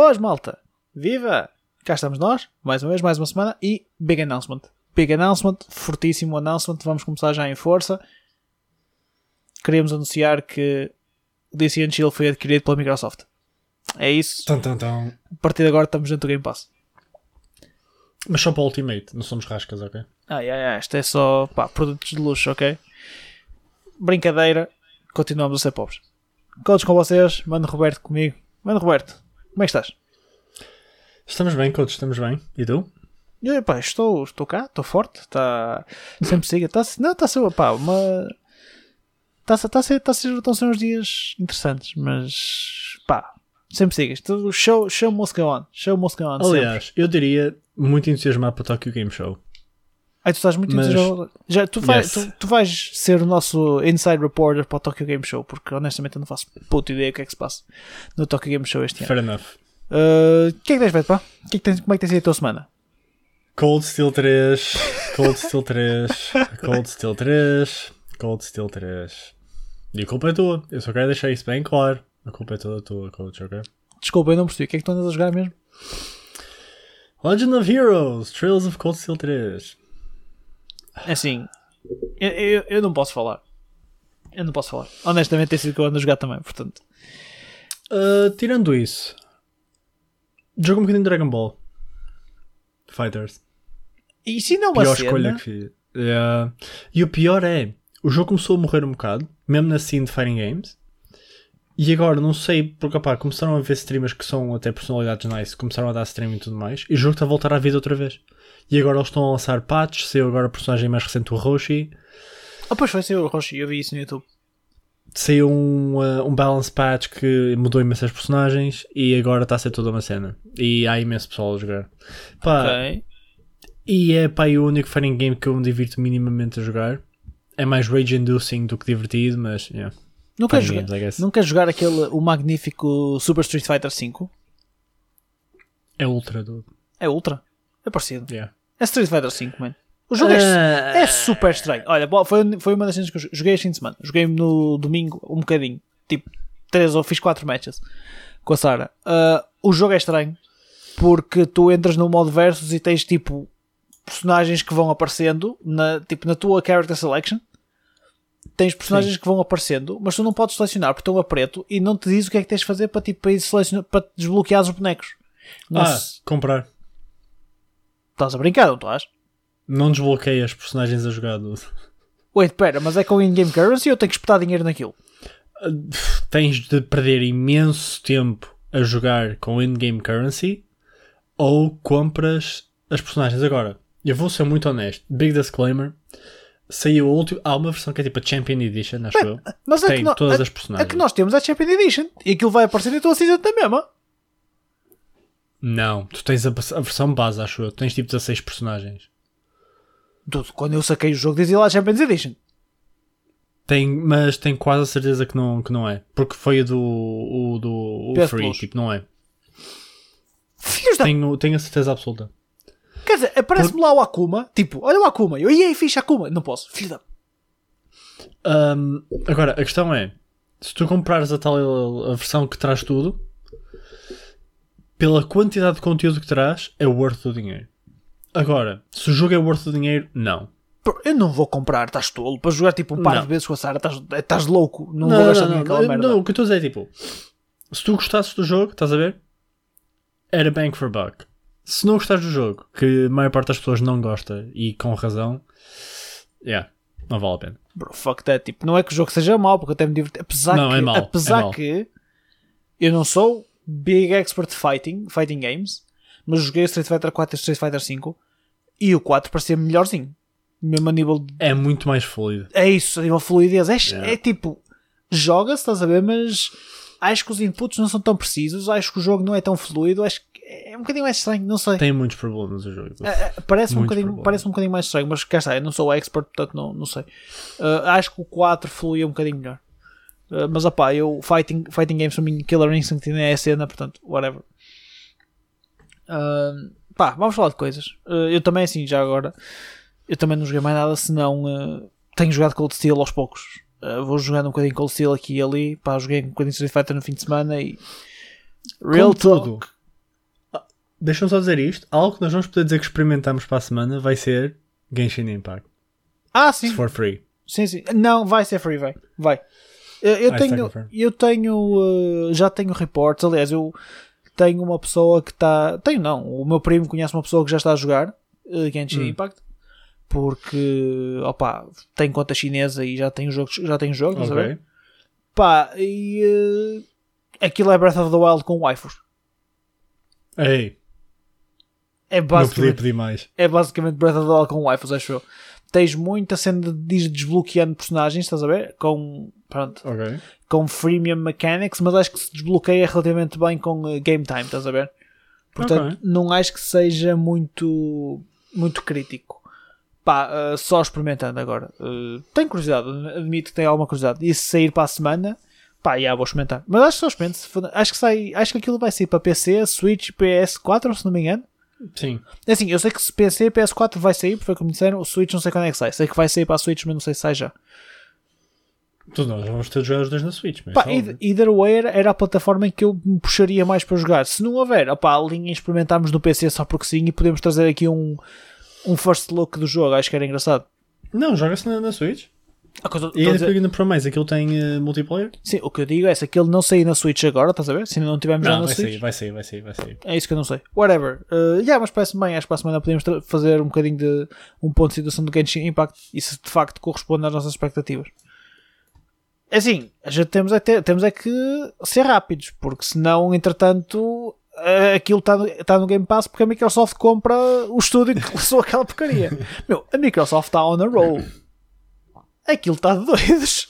Boas, malta! Viva! Cá estamos nós, mais uma vez, mais uma semana e big announcement. Big announcement, fortíssimo announcement, vamos começar já em força. Queríamos anunciar que o DC Chill foi adquirido pela Microsoft. É isso. Tão, tão, tão. A partir de agora estamos dentro do Game Pass. Mas só para o Ultimate, não somos rascas, ok? Ai, ai, ai, isto é só pá, produtos de luxo, ok? Brincadeira, continuamos a ser pobres. Codes com vocês, mano Roberto comigo. Mano Roberto, como é que estás? Estamos bem, coach, estamos bem. E tu? Eu, pá, estou, estou cá, estou forte, está sempre siga, está, não, está a ser, pá, uma está, está a ser, está a ser, estão a ser uns dias interessantes, mas pá, sempre siga, isto, show, show must go on, show must go on, Aliás, sempre. eu diria muito entusiasmado para o Tokyo Game Show. Tu estás muito Mas- entusiasmado. Já, tu, vais, Yes. tu, tu vais ser o nosso inside reporter para o Tokyo Game Show, porque honestamente eu não faço puta ideia o que é que se passa no Tokyo Game Show este ano. Fair enough. Uh, O que é que tens feito, pá? Que é que tens, como é que tem sido a tua semana? Cold Steel 3, Cold Steel 3, Cold Steel 3, Cold Steel 3. E a culpa é tua. Eu só quero deixar isso bem claro. A culpa é toda tua, coach, ok? Desculpa, eu não percebi. O que é que tu andas a jogar mesmo? Legend of Heroes, Trails of Cold Steel 3. É Assim, eu, eu, eu não posso falar. Eu não posso falar. Honestamente, tem sido que eu ando a jogar também, portanto. Uh, tirando isso, jogo um bocadinho de Dragon Ball Fighters. E se não é uma pior cena... escolha que fiz. Yeah. E o pior é, o jogo começou a morrer um bocado, mesmo na scene de Fighting Games. E agora, não sei, porque opá, começaram a ver streamers que são até personalidades nice, começaram a dar stream e tudo mais, e o jogo está a voltar à vida outra vez. E agora eles estão a lançar patches, saiu agora a personagem mais recente, o Roshi, Ah, pois foi, saiu o Roshi, eu vi isso no YouTube. saiu um, uh, um balance patch que mudou imensas personagens, e agora está a ser toda uma cena. E há imenso pessoal a jogar. Pá, ok. E é pá, o único fighting game que eu me divirto minimamente a jogar. É mais rage-inducing do que divertido, mas yeah. Fighting jogar, games, queres jogar aquele, o magnífico Super Street Fighter V? É ultra do. É Ultra. É parecido. Yeah. É Street Fighter V, mano. O jogo é, Ah. é super estranho. Olha, foi, foi uma das cenas que eu joguei este fim de semana. Joguei no domingo um bocadinho. Tipo, 3 ou fiz 4 matches com a Sara. Ah, o jogo é estranho porque tu entras no modo versus e tens tipo personagens que vão aparecendo na, tipo, na tua character selection. Tens personagens que vão aparecendo, mas tu não podes selecionar porque estão a preto e não te diz o que é que tens de fazer para, tipo, para, ir selecionar, para desbloquear os bonecos. Ah, comprar. Estás a brincar, não estás? Não desbloqueei as personagens a jogar. dude. Wait, pera, mas é com in-game currency ou tenho que espetar dinheiro naquilo? Tens de perder imenso tempo a jogar com in-game currency ou compras as personagens. Agora, eu vou ser muito honesto. Big disclaimer. Saiu a última. Há uma versão que é tipo a Champion Edition, acho eu. Mas é Tem que, no- todas a- as personagens. a que nós temos é a Champion Edition e aquilo vai aparecer e estou a season da mesma. Não, tu tens a, a versão base, acho eu. Tens tipo 16 personagens. Tudo, quando eu saquei o jogo dizia lá Champions Edition. Tem, mas tenho quase a certeza que não, que não é. Porque foi o do, o do o Free, tipo, não é. Filhos da... Tenho, tenho a certeza absoluta. Quer dizer, aparece-me lá o Akuma, tipo, olha o Akuma, eu, ia fixe Akuma, não posso, filho da... Ahm, agora, a questão é: se tu comprares a tal a versão que traz tudo, pela quantidade de conteúdo que traz, é worth o dinheiro. Agora, se o jogo é worth o dinheiro, não. Eu não vou comprar, estás tolo, para jogar tipo um par Não. de vezes com a Sara, estás- estás louco, não, Não, vou gastar dinheiro não, merda. não, o que eu estou a dizer é tipo: se tu gostasses do jogo, estás a ver? Era bang for buck. Se não gostares do jogo, que a maior parte das pessoas não gosta e com razão, yeah, não vale a pena. Bro, fuck that, tipo, não é que o jogo seja mau, porque eu até me diverti, apesar Não, que, é mau, é apesar mau. que eu não sou big expert de fighting, fighting games, mas joguei o Street Fighter 4 e o Street Fighter 5 e o 4 parecia melhorzinho. Mesmo a nível de É muito mais fluido. É isso, a nível de fluidez. É, Yeah. é tipo, joga-se, estás a ver, mas acho que os inputs não são tão precisos, acho que o jogo não é tão fluido, acho que é um bocadinho mais estranho, não sei. Tem muitos problemas o jogo. É, é, parece, um bocadinho, parece um bocadinho mais estranho, mas cá está, eu não sou expert, portanto não, não sei. Uh, acho que o 4 fluía um bocadinho melhor. Uh, mas opá, eu fighting, fighting games para mim, Killer Instinct ainda é a cena, portanto, whatever. Uh, pá, vamos falar de coisas. Uh, eu também, assim, já agora, eu também não joguei mais nada, senão uh, tenho jogado Cold Steel aos poucos. Uh, vou jogando um bocadinho Cold Steel aqui e ali. Pá, joguei um bocadinho Street Fighter no fim de semana e. Real Como tudo. Talk. deixa-me só dizer isto. Algo que nós vamos poder dizer que experimentamos para a semana vai ser Genshin Impact. Ah, sim. For free. Sim, sim. Não, vai ser free, vai. Vai. Eu, Ah, tenho, eu tenho, uh, já tenho reportes. Aliás, eu tenho uma pessoa que está. Tenho não. O meu primo conhece uma pessoa que já está a jogar uh, Genshin Hum. Impact. Porque, opa, tem conta chinesa e já tem jogos, já tem jogos, estás a ver? Ok. Pá, e uh, aquilo é Breath of the Wild com waifus. Ei, É não podia basicamente, pedir mais. é basicamente Breath of the Wild com waifus, acho eu. Tens muita cena de desbloqueando personagens, estás a ver? Com, pronto, Ok. com freemium mechanics, mas acho que se desbloqueia relativamente bem com uh, game time, estás a ver? Portanto, Ok. não acho que seja muito, muito crítico. Pá, uh, só experimentando agora. Uh, tenho curiosidade, admito que tenho alguma curiosidade. E se sair para a semana, pá, já vou experimentar. Mas acho que só experimento. Acho que, sai, acho que aquilo vai sair para PC, Switch e PS4, se não me engano. Sim. É Assim, eu sei que se PC e PS4 vai sair, porque foi como disseram, o Switch não sei quando é que sai. Sei que vai sair para a Switch, mas não sei se sai já. Todos nós vamos ter de jogar os dois na Switch. Mas Pá, é either, way era, era a plataforma em que eu me puxaria mais para jogar. Se não houver, opá, a linha experimentarmos no PC só porque sim e podemos trazer aqui um, um first look do jogo. Acho que era engraçado. Não, joga-se na, na Switch. Coisa- E ainda dizer- para mais, aquilo tem eh, multiplayer? sim, o que eu digo é se aquele não sair na Switch agora, estás a ver? Se ainda não tivermos já Não, na vai Switch. sair, vai sair, vai sair, vai sair. É isso que eu não sei. Whatever. Uh, yeah, mas parece bem. Acho que para a semana podemos fazer um bocadinho de um ponto de situação do Genshin Impact e se de facto corresponde às nossas expectativas. É assim, gente temos é, ter- temos é que ser rápidos, porque senão, entretanto, eh, aquilo está no, tá no Game Pass porque a Microsoft compra o estúdio que lançou aquela porcaria. Meu, a Microsoft está on a roll. Aquilo está de doidos.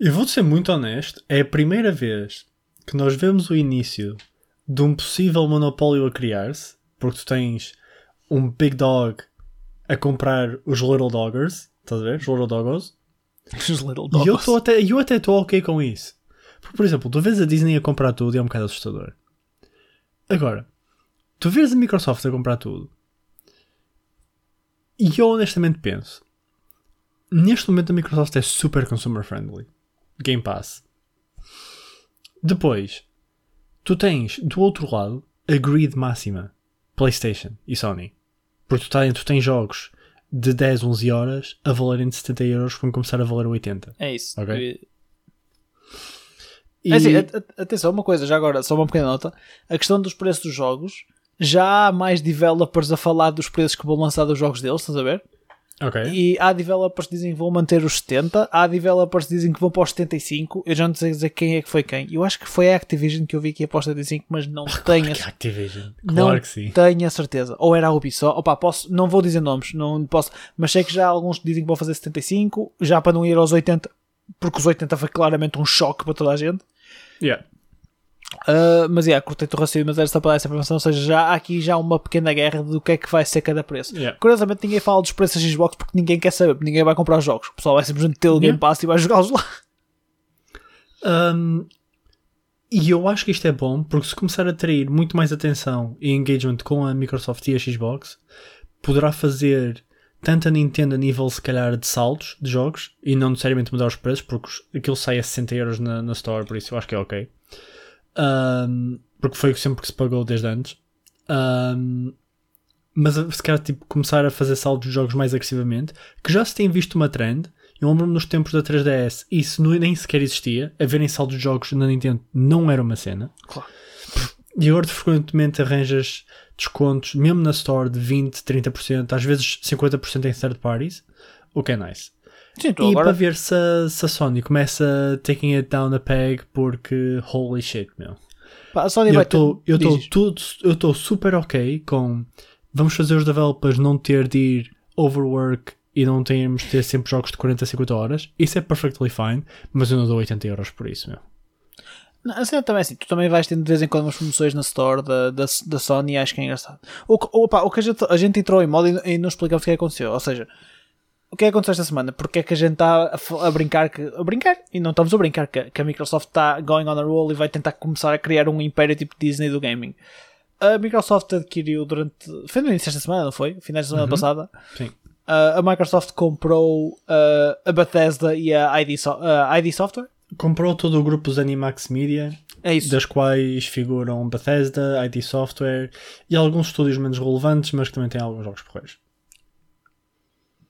Eu vou ser muito honesto, é a primeira vez que nós vemos o início de um possível monopólio a criar-se, porque tu tens um big dog a comprar os little doggers, estás a ver? Os little doggos. Os little E eu até eu até estou ok com isso. Porque, por exemplo, tu vês a Disney a comprar tudo e é um bocado assustador. Agora, tu vês a Microsoft a comprar tudo. E eu honestamente penso, neste momento a Microsoft é super consumer friendly. Game Pass. Depois, tu tens do outro lado a grid máxima. PlayStation e Sony. Porque tu, tens, tu tens jogos de 10, 11 horas a valerem de 70 euros que vão começar a valer 80. É isso. Ok. É assim, at- at- atenção, uma coisa, já agora, só uma pequena nota. A questão dos preços dos jogos, já há mais developers a falar dos preços que vão lançar dos jogos deles, estás a ver? Ok. E há developers que dizem que vão manter os 70, há developers que dizem que vão para os 75. Eu já não sei dizer quem é que foi quem. Eu acho que foi a Activision que eu vi que ia para os 75, mas não tenho, Que Activision. não Claro que sim. tenho a certeza. Ou era a Ubisoft, opa, posso, não vou dizer nomes, não posso, mas sei que já há alguns que dizem que vão fazer 75, já para não ir aos 80, porque os 80 foi claramente um choque para toda a gente. Yeah. Uh, mas é, cortei-te o raciocínio, mas era só para dar essa informação. Ou seja, já há aqui já uma pequena guerra do que é que vai ser cada preço. Yeah. Curiosamente, ninguém fala dos preços da Xbox porque ninguém quer saber, porque ninguém vai comprar os jogos. O pessoal vai simplesmente ter o Game Yeah. Pass e vai jogá-los lá. Um, e eu acho que isto é bom porque se começar a atrair muito mais atenção e engagement com a Microsoft e a Xbox, poderá fazer tanto a Nintendo a nível se calhar de saldos de jogos e não necessariamente mudar os preços porque aquilo sai a 60 euros na, na Store, por isso eu acho que é ok. Um, porque foi sempre que se pagou desde antes. Um, mas a- se calhar tipo, começar a fazer saldos de jogos mais agressivamente, que já se tem visto uma trend. Eu lembro-me nos tempos da 3DS, isso nem sequer existia. Haverem saldos de jogos na Nintendo não era uma cena. Claro. E agora tu frequentemente arranjas descontos, mesmo na Store, de 20, 30%, às vezes 50% em third parties, o que é nice. Sim, E agora. para ver se a, se a Sony começa taking it down a peg porque holy shit, meu. Pá, a Sony Eu vai ter- estou eu estou tudo eu estou super ok com vamos fazer os developers não ter de ir overwork e não termos de ter sempre jogos de 40 a 50 horas. Isso é perfectly fine, mas eu não dou 80 euros por isso, meu. Não, A cena também é assim, tu também vais tendo de vez em quando umas promoções na Store da, da, da Sony e acho que é engraçado. O, que- opa, o que a gente, a gente entrou em modo e, e não explicamos o que é que aconteceu. Ou seja, o que é que aconteceu esta semana? Porque é que a gente está a, a brincar que. A brincar? E não estamos a brincar que, que a Microsoft está going on a roll e vai tentar começar a criar um império tipo Disney do gaming. A Microsoft adquiriu durante. Foi no início desta semana, não foi? Finais da semana passada. Sim. Uh, a Microsoft comprou uh, a Bethesda e a ID, So- uh, ID Software, comprou todo o grupo dos Animax Media, É isso. das quais figuram Bethesda, ID Software e alguns estúdios menos relevantes, mas que também têm alguns jogos porreiros.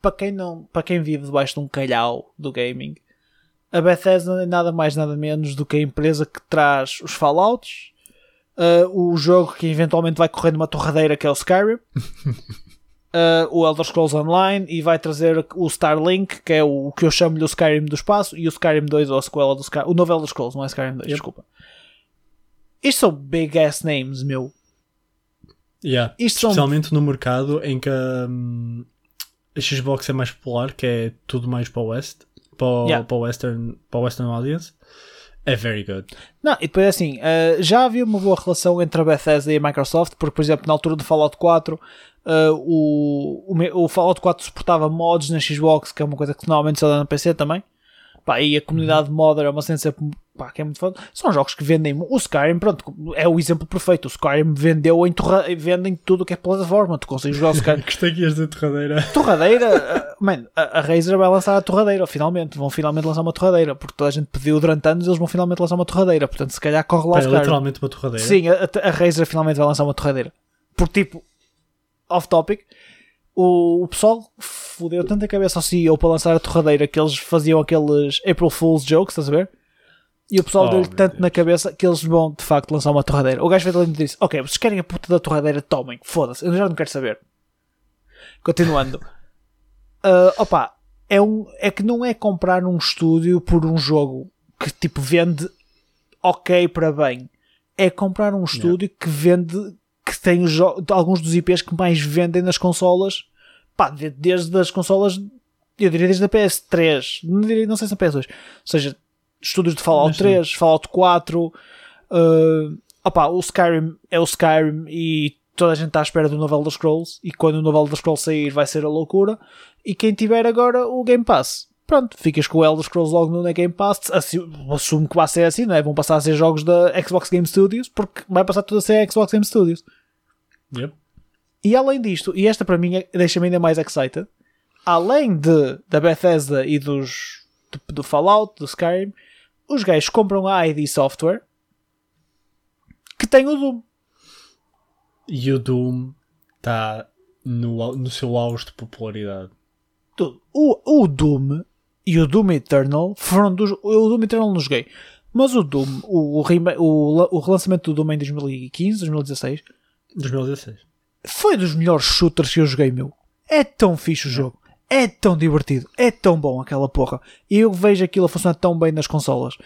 Para quem, não, para quem vive debaixo de um calhau do gaming, a Bethesda é nada mais nada menos do que a empresa que traz os Fallouts, uh, o jogo que eventualmente vai correr numa torradeira que é o Skyrim, uh, o Elder Scrolls Online e vai trazer o Starlink, que é o, o que eu chamo-lhe o Skyrim do espaço, e o Skyrim 2 ou a sequela do Skyrim, o novo Elder Scrolls, não é Skyrim 2, Yep. desculpa. Isto são big ass names, meu. Yeah. Isto são- Especialmente no mercado em que hum, a Xbox é mais popular, que é tudo mais para o West, para o, Yeah. para o Western, para o Western Audience. É very good. Não, e depois assim, eh, já havia uma boa relação entre a Bethesda e a Microsoft, porque, por exemplo, na altura do Fallout 4, eh, o, o, o Fallout 4 suportava mods na Xbox, que é uma coisa que normalmente só dá no PC também. Pá, e a comunidade modder é uma cena sempre, pá, que é muito foda. São jogos que vendem. O Skyrim, pronto, é o exemplo perfeito. O Skyrim vendeu em torra, vendem tudo o que é plataforma. Tu consegues jogar o Skyrim. Gostei que ias dizer torradeira. torradeira, uh, man, a, a Razer vai lançar a torradeira, finalmente. Vão finalmente lançar uma torradeira, porque toda a gente pediu durante anos, eles vão finalmente lançar uma torradeira. Portanto, se calhar corre lá o É Skyrim. literalmente uma torradeira. Sim, a, a Razer finalmente vai lançar uma torradeira. Porque, tipo, off topic, o, o pessoal fodeu tanta cabeça ao CEO para lançar a torradeira que eles faziam aqueles April Fool's jokes, estás a ver? E o pessoal Oh, deu-lhe tanto Deus. na cabeça que eles vão de facto lançar uma torradeira. O gajo veio ali e disse: Ok, vocês querem a puta da torradeira? Tomem, foda-se, eu já não quero saber. Continuando, Ah, opa, é, um, é que não é comprar um estúdio por um jogo que tipo vende ok para bem. É comprar um estúdio que vende, que tem os alguns dos IPs que mais vendem nas consolas, pá, de- desde as consolas, eu diria desde a PS3, não, diria, não sei se a PS2, ou seja, estúdios de Fallout Mas sim. 3, Fallout 4, uh, opá, o Skyrim é o Skyrim e toda a gente está à espera do novo Elder Scrolls e quando o novo Elder Scrolls sair vai ser a loucura e quem tiver agora o Game Pass pronto, ficas com o Elder Scrolls logo no Game Pass Assu- assumo que vai ser assim, não é? vão passar a ser jogos da Xbox Game Studios porque vai passar tudo a ser Xbox Game Studios Yep. e além disto, e esta para mim é- deixa-me ainda mais excited, além de, da Bethesda e dos do, do Fallout, do Skyrim, os gajos compram a ID Software que tem o Doom. E o Doom está no, no seu auge de popularidade. Tudo. O, o Doom e o Doom Eternal foram dos. O Doom Eternal não joguei. Mas o Doom, o, o, o relançamento do Doom em 2015, 2016, 2016. foi dos melhores shooters que eu joguei, meu. É tão fixe o jogo. É tão divertido. É tão bom aquela porra. E eu vejo aquilo a funcionar tão bem nas consolas.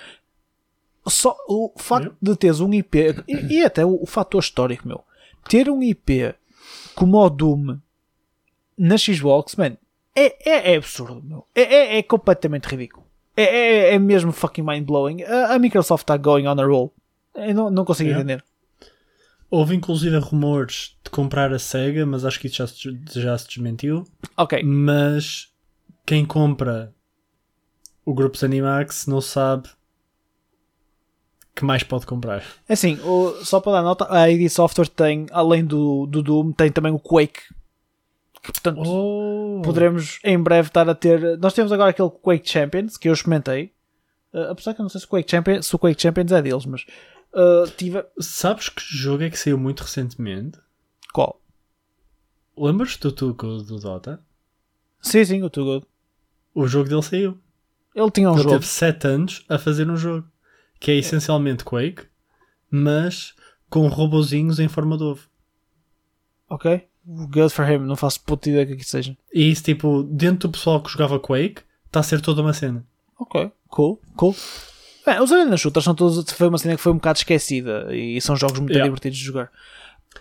Só o facto de teres um IP e, e até o, o fator histórico, meu. Ter um IP como o Doom na Xbox, man, é, é, é absurdo, meu. É, é, é completamente ridículo. É, é, é mesmo fucking mind-blowing. A, a Microsoft está going on a roll. Eu não, não consigo entender. Houve inclusive rumores de comprar a SEGA, mas acho que isso já se, já se desmentiu. Ok. Mas quem compra o grupo Animax não sabe que mais pode comprar. É Assim, o- só para dar nota, a ID Software tem, além do, do Doom, tem também o Quake. Que, portanto, Oh. poderemos em breve estar a ter. Nós temos agora aquele Quake Champions que eu experimentei. Uh, apesar que eu não sei se o Quake Champions, se o Quake Champions é deles, mas uh, tive. Sabes que jogo é que saiu muito recentemente? Qual? Lembras-te do Tuco do Dota? Sim, sim, o Too Good. O jogo dele saiu. Ele tinha um Ele jogo. teve 7 anos a fazer um jogo que é essencialmente Quake, mas com robozinhos em forma de ovo. Ok? Good for him, não faço puta ideia que aqui seja. E isso, tipo, dentro do pessoal que jogava Quake, está a ser toda uma cena. Ok, cool, cool. Bem, os Arena Shooters são todos. Foi uma cena que foi um bocado esquecida e são jogos muito Yeah. divertidos de jogar.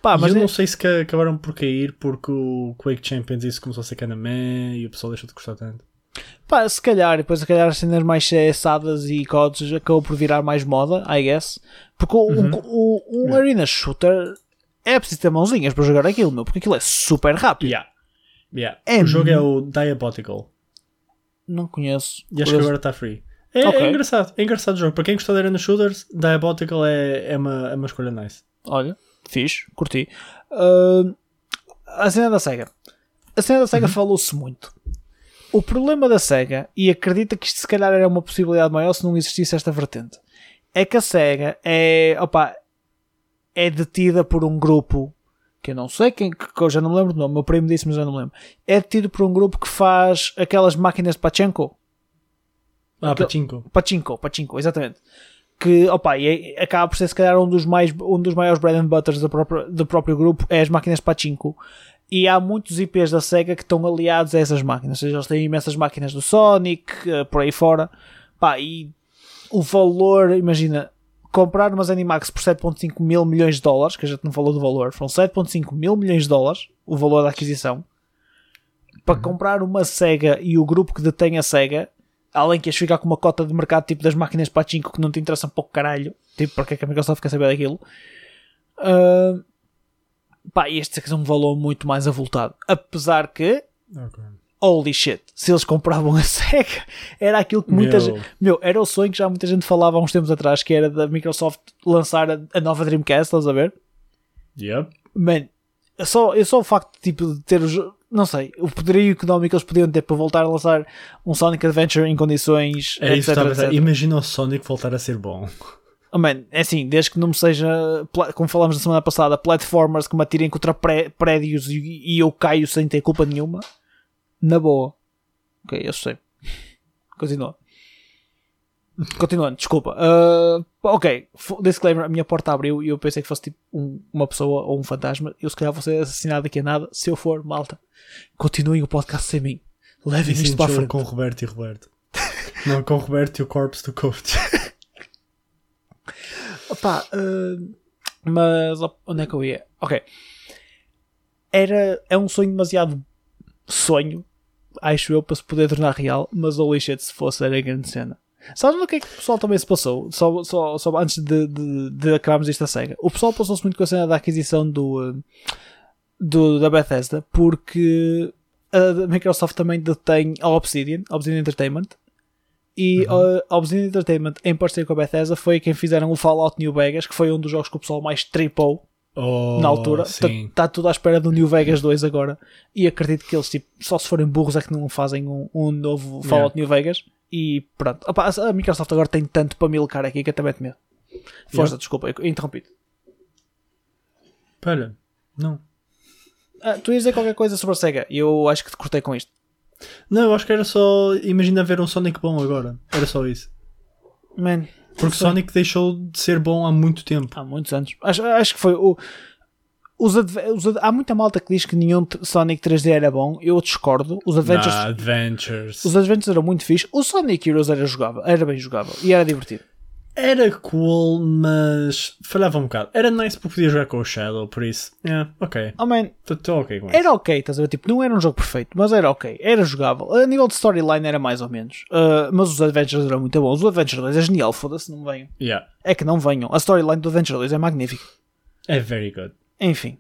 Pá, Mas eu é- não sei se ca- acabaram por cair porque o Quake Champions isso começou a ser canamé e o pessoal deixou de gostar tanto. Pá, se calhar, depois se calhar as cenas mais CSadas e codes acabou por virar mais moda, I guess. Porque o- um, o- um arena shooter é preciso ter mãozinhas para jogar aquilo, meu, porque aquilo é super rápido. Yeah. Yeah. É o jogo é o Diabotical Não conheço. e acho que agora está free. É, Ok. é engraçado, é engraçado o jogo. Para quem gostou de Arena Shooters, Diabotical é, é, uma, é uma escolha nice. Olha, fixe, curti. Ah, a cena da SEGA. A cena da SEGA falou-se muito. O problema da SEGA, e acredita que isto se calhar era uma possibilidade maior se não existisse esta vertente, é que a SEGA é, opa, é detida por um grupo que eu não sei quem, que eu já não me lembro do nome, meu primo disse, mas já não me lembro. É detido por um grupo que faz aquelas máquinas de Pachenko. Ah, Pachinko. Pachinko, Pachinko, exatamente. Que, opa, e é- acaba por ser se calhar um dos, mais, um dos maiores bread and butters do próprio, do próprio grupo, é as máquinas Pachinko. E há muitos IPs da SEGA que estão aliados a essas máquinas. Ou seja, eles têm imensas máquinas do Sonic, eh, por aí fora. Pá, e o valor, imagina, comprar umas Animax por 7.5 mil milhões de dólares, que a gente não falou do valor, foram 7.5 mil milhões de dólares o valor da aquisição. Para comprar uma SEGA e o grupo que detém a SEGA, além que ias ficar com uma cota de mercado tipo das máquinas Pachinko que não te interessam pouco caralho, tipo, porque é que a Microsoft quer saber daquilo? Ah, pá, este é um valor muito mais avultado. Apesar que, Ok. holy shit, se eles compravam a SEGA, era aquilo que muita Meu. gente. Meu, era o sonho que já muita gente falava há uns tempos atrás, que era da Microsoft lançar a, a nova Dreamcast, estás a ver? Yep. Man, é só, é só o facto tipo, de ter os. Não sei, o poderio económico que eles podiam ter para voltar a lançar um Sonic Adventure em condições. É isso etc, pensar. etc. Imagina o Sonic voltar a ser bom. Oh, man, é assim, desde que não me seja, como falámos na semana passada, platformers que me atirem contra pré- prédios e, e eu caio sem ter culpa nenhuma, na boa. Ok, eu sei. Continua. Continuando, desculpa. Ah, ok, disclaimer: a minha porta abriu e eu pensei que fosse tipo um- uma pessoa ou um fantasma. Eu se calhar vou ser assassinado daqui a nada. Se eu for, malta, continuem o podcast sem mim. Levem isto para a frente. com o Roberto e Roberto. Não, com o Roberto e o corpse do coach. Opa, ah, mas op- onde é que eu ia? Ok. Era, é um sonho demasiado sonho, acho eu, para se poder tornar real, mas holy shit, se fosse era grande cena. Sabes no que é que o pessoal também se passou? Só, só, só antes de, de, de acabarmos esta cega. O pessoal passou-se muito com a cena da aquisição do, ah, do, da Bethesda, porque a Microsoft também detém a Obsidian, Obsidian Entertainment, e uh, a Obsidian Entertainment, em parceria com a Bethesda, foi quem fizeram o Fallout New Vegas, que foi um dos jogos que o pessoal mais tripou Oh, na altura. Está tudo à espera do New Vegas 2 agora. E acredito que eles, tipo, só se forem burros é que não fazem um, um novo Fallout New Vegas. E pronto. Opa, a Microsoft agora tem tanto para milcar aqui que até mete medo. Força, Yeah. desculpa, eu interrompi. Espera, não. Ah, tu ias dizer qualquer coisa sobre a SEGA e eu acho que te cortei com isto. Não, eu acho que era só. Imagina ver um Sonic bom agora. Era só isso. Man, Porque. Sonic deixou de ser bom há muito tempo. há muitos anos. Acho, acho que foi o. Os os há muita malta que diz que nenhum Sonic 3D era bom. Eu discordo. Os Adventures, Nah, Adventures. os Adventures eram muito fixe. O Sonic Heroes era jogável, era bem jogável e era divertido. Era cool, mas falhava um bocado. Era nice porque podia jogar com o Shadow, por isso. Yeah, ok. Oh man, Estou ok com isso. era ok, estás a ver? Tipo, não era um jogo perfeito, mas era ok, era jogável. A nível de storyline era mais ou menos. Uh, mas os Adventures eram muito bons. O Adventure 2 é genial, foda-se, não venham. Yeah. É que não venham. A storyline do Adventure 2 é magnífica. É very good. Enfim.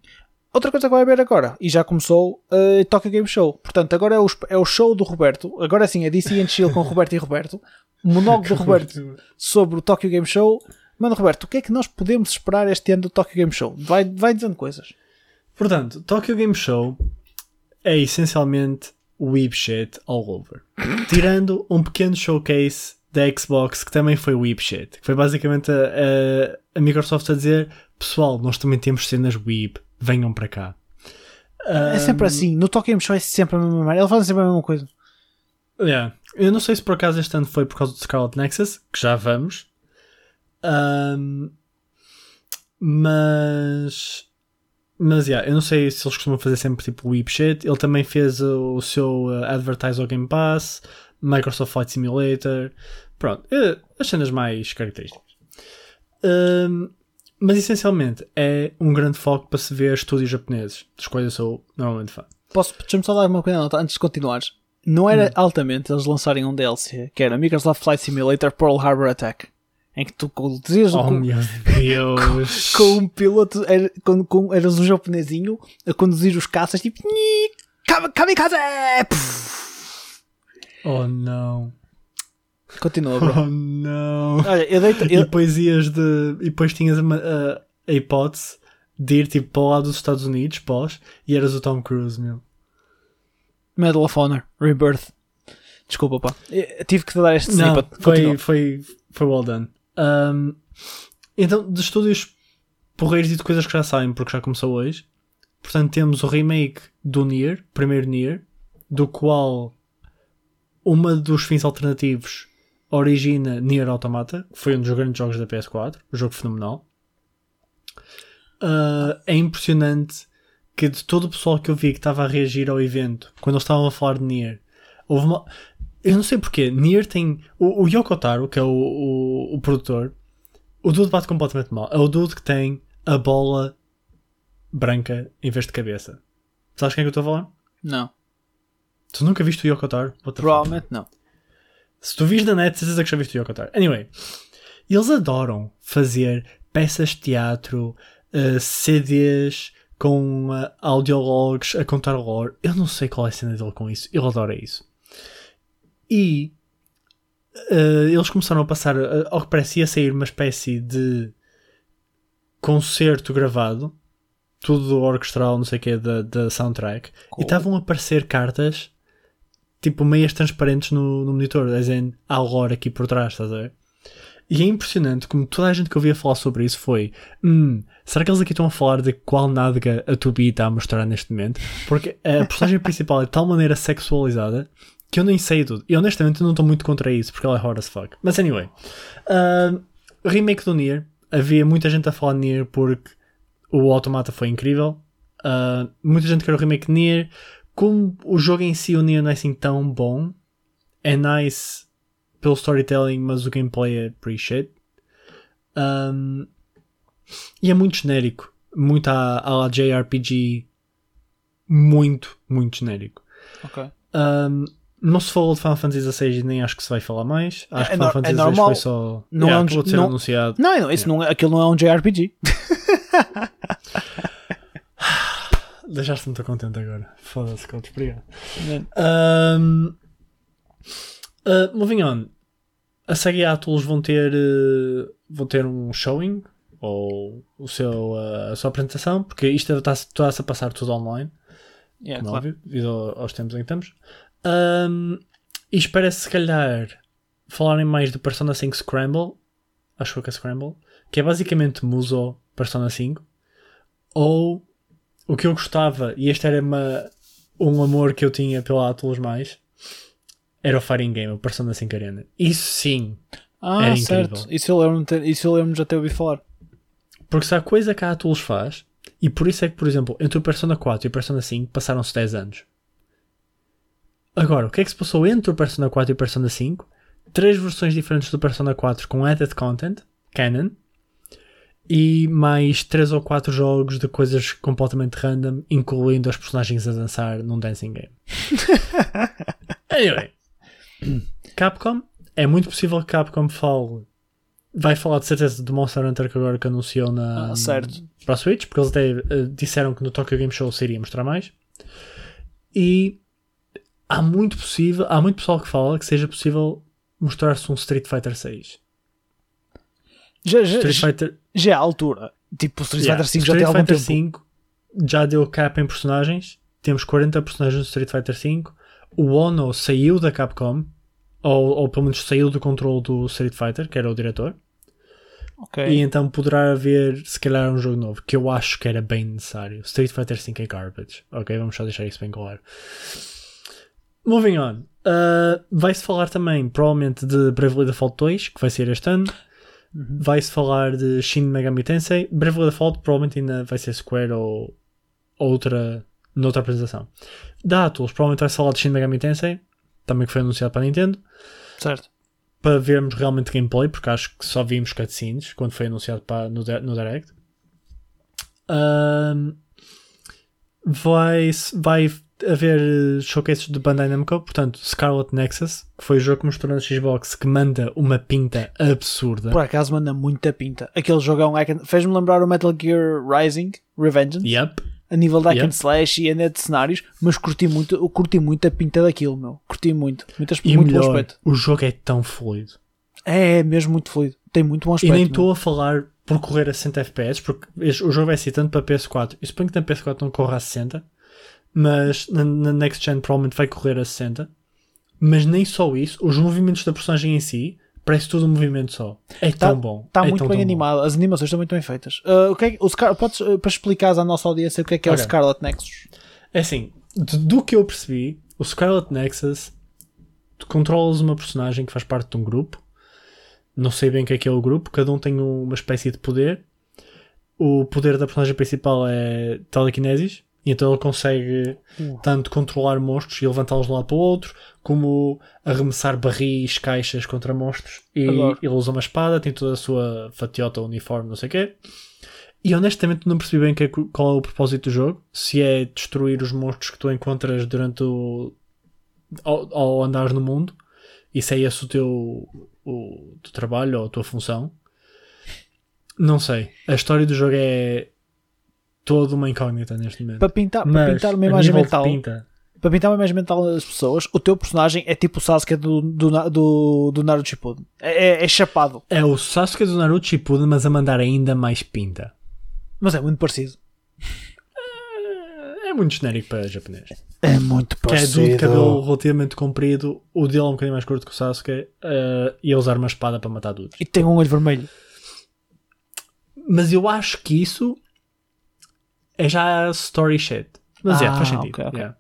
Outra coisa que vai haver agora, e já começou, uh, Tokyo Game Show. Portanto, agora é o, é o show do Roberto. Agora sim, é DC and Chill com o Roberto e Roberto. Monólogo do Roberto sobre o Tokyo Game Show. Mano, Roberto, o que é que nós podemos esperar este ano do Tokyo Game Show? Vai, vai dizendo coisas. Portanto, Tokyo Game Show é essencialmente weeb shit all over. Tirando um pequeno showcase da Xbox que também foi weeb shit. Que foi basicamente a, a- a Microsoft a dizer: Pessoal, nós também temos cenas weeb, venham para cá. É sempre assim. No Tokyo Game Show é sempre a mesma merda. Eles fazem sempre a mesma coisa. Yeah. Eu não sei se por acaso este ano foi por causa do Scarlet Nexus, que já vamos. Ahm, mas. Mas, yeah, eu não sei se eles costumam fazer sempre tipo weeb shit. Ele também fez o, o seu uh, advertise ao Game Pass, Microsoft Flight Simulator. Pronto, eh, as cenas mais características. Ahm, mas essencialmente é um grande foco para se ver estúdios japoneses, das quais eu sou normalmente fã. Posso, deixa-me só dar uma pequena nota antes de continuares. Não era altamente eles lançarem um DLC que era Microsoft Flight Simulator Pearl Harbor Attack. Em que tu conduzias Oh com, Deus! com um piloto, era, com, com, eras um japonesinho a conduzir os caças tipo "Nhi, kami- Kamikaze! Pff. Oh não! Continua, bro. Oh não! Olha, eu deito. E Eu, depois ias de. E depois tinhas a, a, a hipótese de ir tipo para o lado dos Estados Unidos, pós, e eras o Tom Cruise, meu. Medal of Honor, Rebirth. Desculpa, pá. Eu tive que te dar este Não, snippet. foi, Continua. foi, foi well done. Um, então, de estúdios porreiros e de coisas que já saem, porque já começou hoje. Portanto, temos o remake do Nier, primeiro Nier, do qual uma dos fins alternativos origina Nier Automata, que foi um dos grandes jogos da PS4, um jogo fenomenal. Uh, é impressionante que de todo o pessoal que eu vi que estava a reagir ao evento, quando eles estavam a falar de Nier, houve uma. Eu não sei porquê, Nier tem. O, o Yoko Taro, que é o, o, o produtor, o dude bate completamente mal. É o dude que tem a bola branca em vez de cabeça. Sabes quem é que eu estou a falar? Não. Tu nunca viste o Yoko Taro? What the fuck? Provavelmente não. Se tu viste na net, certeza que já viste o Yoko Taro. Anyway, eles adoram fazer peças de teatro, eh, CDs com eh, audiologs a contar lore. Eu não sei qual é a cena dele com isso. Ele adora isso. E eh, eles começaram a passar, eh, ao que parecia sair uma espécie de concerto gravado, tudo orquestral, não sei o que, da, da soundtrack, Cool. e estavam a aparecer cartas tipo meias transparentes no, no monitor, em há lore aqui por trás, estás a ver? E é impressionante como toda a gente que eu via falar sobre isso foi hum, será que eles aqui estão a falar de qual nádega a Tubi está a mostrar neste momento? Porque a personagem principal é de tal maneira sexualizada que eu nem sei tudo. E honestamente eu não estou muito contra isso, porque ela é hot as fuck. Mas anyway, ah, remake do Nier. Havia muita gente a falar de Nier porque o Automata foi incrível. Ah, muita gente quer o remake de Nier. Como o jogo em si, o Nier não é assim tão bom. É nice pelo storytelling, mas o gameplay é pretty shit. Um, e é muito genérico. Muito à, à la JRPG. Muito, muito genérico. Ok. Um, não se falou de Final Fantasy XVI e nem acho que se vai falar mais. Acho É que Final é Fantasy XVI foi só. Não Yeah, é um- de ser não- anunciado. Não, não, isso não é, aquilo não é um JRPG. Deixaste-me muito contente agora. Foda-se, Coach, obrigado. É. Um, uh, moving on. A SEGA Atlus vão ter, uh, vão ter um showing ou o seu, uh, a sua apresentação, porque isto está-se está-se a passar tudo online, Yeah, como é claro. óbvio, devido ao- aos tempos em que estamos. Um, e espera-se, se calhar, falarem mais do Persona 5 Scramble, acho que é Scramble, que é basicamente Muso Persona 5, ou o que eu gostava, e este era uma, um amor que eu tinha pela Atlus mais, era o Fighting Game, o Persona 5 Arena. Isso sim, Ah, Era certo. incrível. Isso eu lembro-me lembro já ter ouvido falar. porque se há coisa que a Atlus faz, e por isso é que, por exemplo, entre o Persona 4 e o Persona 5 passaram-se 10 anos. Agora, o que é que se passou entre o Persona 4 e o Persona 5? Três versões diferentes do Persona 4 com added content, canon, e mais três ou quatro jogos de coisas completamente random, incluindo os personagens a dançar num dancing game. anyway, Capcom, é muito possível que Capcom fale, vai falar de certeza do Monster Hunter que agora que anunciou na, Ah, certo. para a Switch, porque eles até eh, disseram que no Tokyo Game Show se iria mostrar mais. E há muito possível, há muito pessoal que fala que seja possível mostrar-se um Street Fighter 6. Já, já, Street Fighter, já é a altura. Tipo, o Street Yeah, Fighter 5 já Street tem algum Fighter tempo. 5 já deu cap em personagens. Temos 40 personagens do Street Fighter 5. O Ono saiu da Capcom, ou, ou pelo menos saiu do controle do Street Fighter, que era o diretor. Ok. E então poderá haver, se calhar, um jogo novo, que eu acho que era bem necessário. Street Fighter 5 é garbage. Ok, vamos só deixar isso bem claro. Moving on. Uh, vai-se falar também, provavelmente, de Bravely Default 2, que vai ser este ano. Vai-se falar de Shin Megami Tensei. Bravely Default provavelmente ainda vai ser Square ou outra, noutra apresentação. Da Atlus, provavelmente vai-se falar de Shin Megami Tensei, também que foi anunciado para a Nintendo Certo. para vermos realmente gameplay, porque acho que só vimos cutscenes quando foi anunciado para, no, no Direct. Ahm, vai, vai haver eh, showcases de Bandai Namco, portanto, Scarlet Nexus, que foi o jogo que mostrou na Xbox que manda uma pinta absurda. Por acaso manda muita pinta. Aquele jogão hack and- fez-me lembrar o Metal Gear Rising, Revengeance, Yep. A nível Yep. and slash e ainda de cenários, mas curti muito, eu curti muito a pinta daquilo, meu. Curti muito. Muitas, E muito bom melhor, aspecto. o jogo é tão fluido. É, é mesmo muito fluido. Tem muito bom E aspecto. nem meu. estou a falar por correr a 60 FPS, porque o jogo vai ser tanto para PS4. Eu suponho que na PS4 não corra a 60, mas na, na Next Gen provavelmente vai correr a 60. Mas nem só isso, os movimentos da personagem em si, parece tudo um movimento só. É Tá- tão bom. Está é muito tão, bem tão bom. animado, as animações estão muito bem feitas. Uh, o que é o Scar- podes, uh, para explicares à nossa audiência o que é que é o Scarlet Nexus? É assim, do, do que eu percebi, o Scarlet Nexus, tu controlas uma personagem que faz parte de um grupo. Não sei bem o que é que é o grupo, cada um tem uma espécie de poder. O poder da personagem principal é telekinesis, e então ele consegue Uh. tanto controlar monstros e levantá-los de um lado para o outro, como arremessar barris, caixas contra monstros. E Adoro. ele usa uma espada, tem toda a sua fatiota, uniforme, não sei o quê. E honestamente não percebi bem que é- qual é o propósito do jogo. Se é destruir os monstros que tu encontras durante o. ao, ao andares no mundo. E se é esse o teu, o teu trabalho ou a tua função. Não sei. A história do jogo é toda uma incógnita neste momento. Para pintar, para Mas, pintar uma imagem mental, pinta, para pintar uma imagem mental das pessoas, o teu personagem é tipo o Sasuke do, do, do, do Naruto Shippuden. É, é, é chapado, é o Sasuke do Naruto Shippuden, mas a mandar ainda mais pinta. mas é muito parecido. É muito genérico para japonês. É muito Que é do de cabelo relativamente comprido, o dele é um bocadinho mais curto que o Sasuke, eh, e a usar uma espada para matar todos. E tem um olho vermelho. Mas eu acho que isso é já story shit. Mas é, Ah, faz sentido. ok, ok. yeah.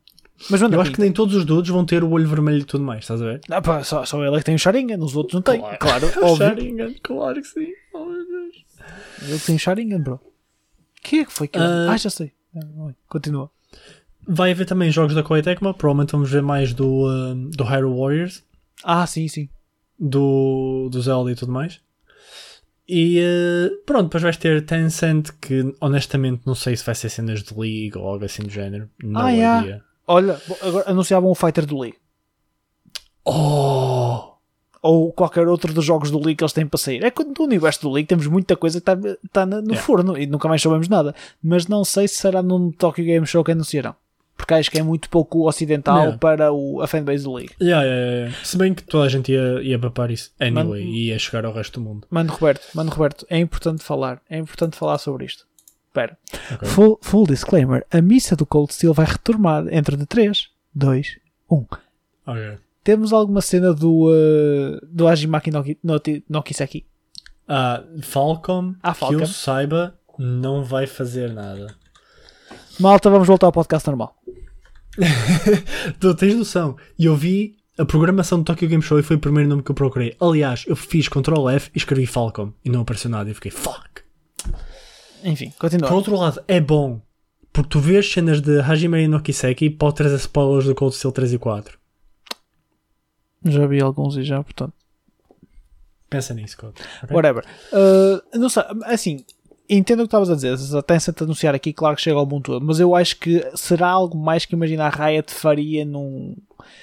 Mas Eu acho que nem todos os dudes vão ter o olho vermelho e tudo mais, estás a ver? Ah, pá, só, só ele é que tem o Sharingan, os outros não têm. Claro, O óbvio. Sharingan, claro que sim. Oh, meu Deus. Ele tem o Sharingan, bro. Quem é que foi que Ah. Ah, já sei. Ah, vai, Continua. Vai haver também jogos da Koei Tecmo, provavelmente vamos ver mais do, um, do Hyrule Warriors, Ah, sim, sim. do, do Zelda e tudo mais. E eh, pronto, depois vais ter Tencent, que honestamente não sei se vai ser cenas de League ou algo assim do género. Não Ah, é. Olha, agora anunciavam o Fighter do League. Oh! Ou qualquer outro dos jogos do League que eles têm para sair. É que no universo do League temos muita coisa que está, está na- no Yeah. forno e nunca mais sabemos nada. Mas não sei se será no Tokyo Game Show que anunciarão. Porque acho que é muito pouco ocidental Yeah. para o, a fanbase do League. Yeah, yeah. Se bem que toda a gente ia, ia papar isso anyway Mano- e ia chegar ao resto do mundo. Mano Roberto, mano Roberto, é importante falar. É importante falar sobre isto. Espera. Ok. Full, full disclaimer: a missa do Cold Steel vai retomar entre de 3, 2, 1. Ok. Temos alguma cena do, uh, do Hajimaki no, no, no Kiseki? Ah, Falcom, Ah, que Falcom. eu saiba, não vai fazer nada. Malta, vamos voltar ao podcast normal. Tu tens noção? E eu vi a programação do Tokyo Game Show e foi o primeiro nome que eu procurei. Aliás, eu fiz Ctrl F e escrevi Falcom e não apareceu nada. E fiquei, fuck. Enfim, continua. Por outro lado, é bom. Porque tu vês cenas de Hajime no Kiseki e pode trazer spoilers do Cold Steel 3 e 4. Já vi alguns e já, portanto. Pensa nisso, Code. ok? Whatever. Uh, não sei, assim, entendo o que estavas a dizer. Tencent anunciar aqui, claro que chega ao mundo todo. Mas eu acho que será algo mais que imagina a Riot faria num.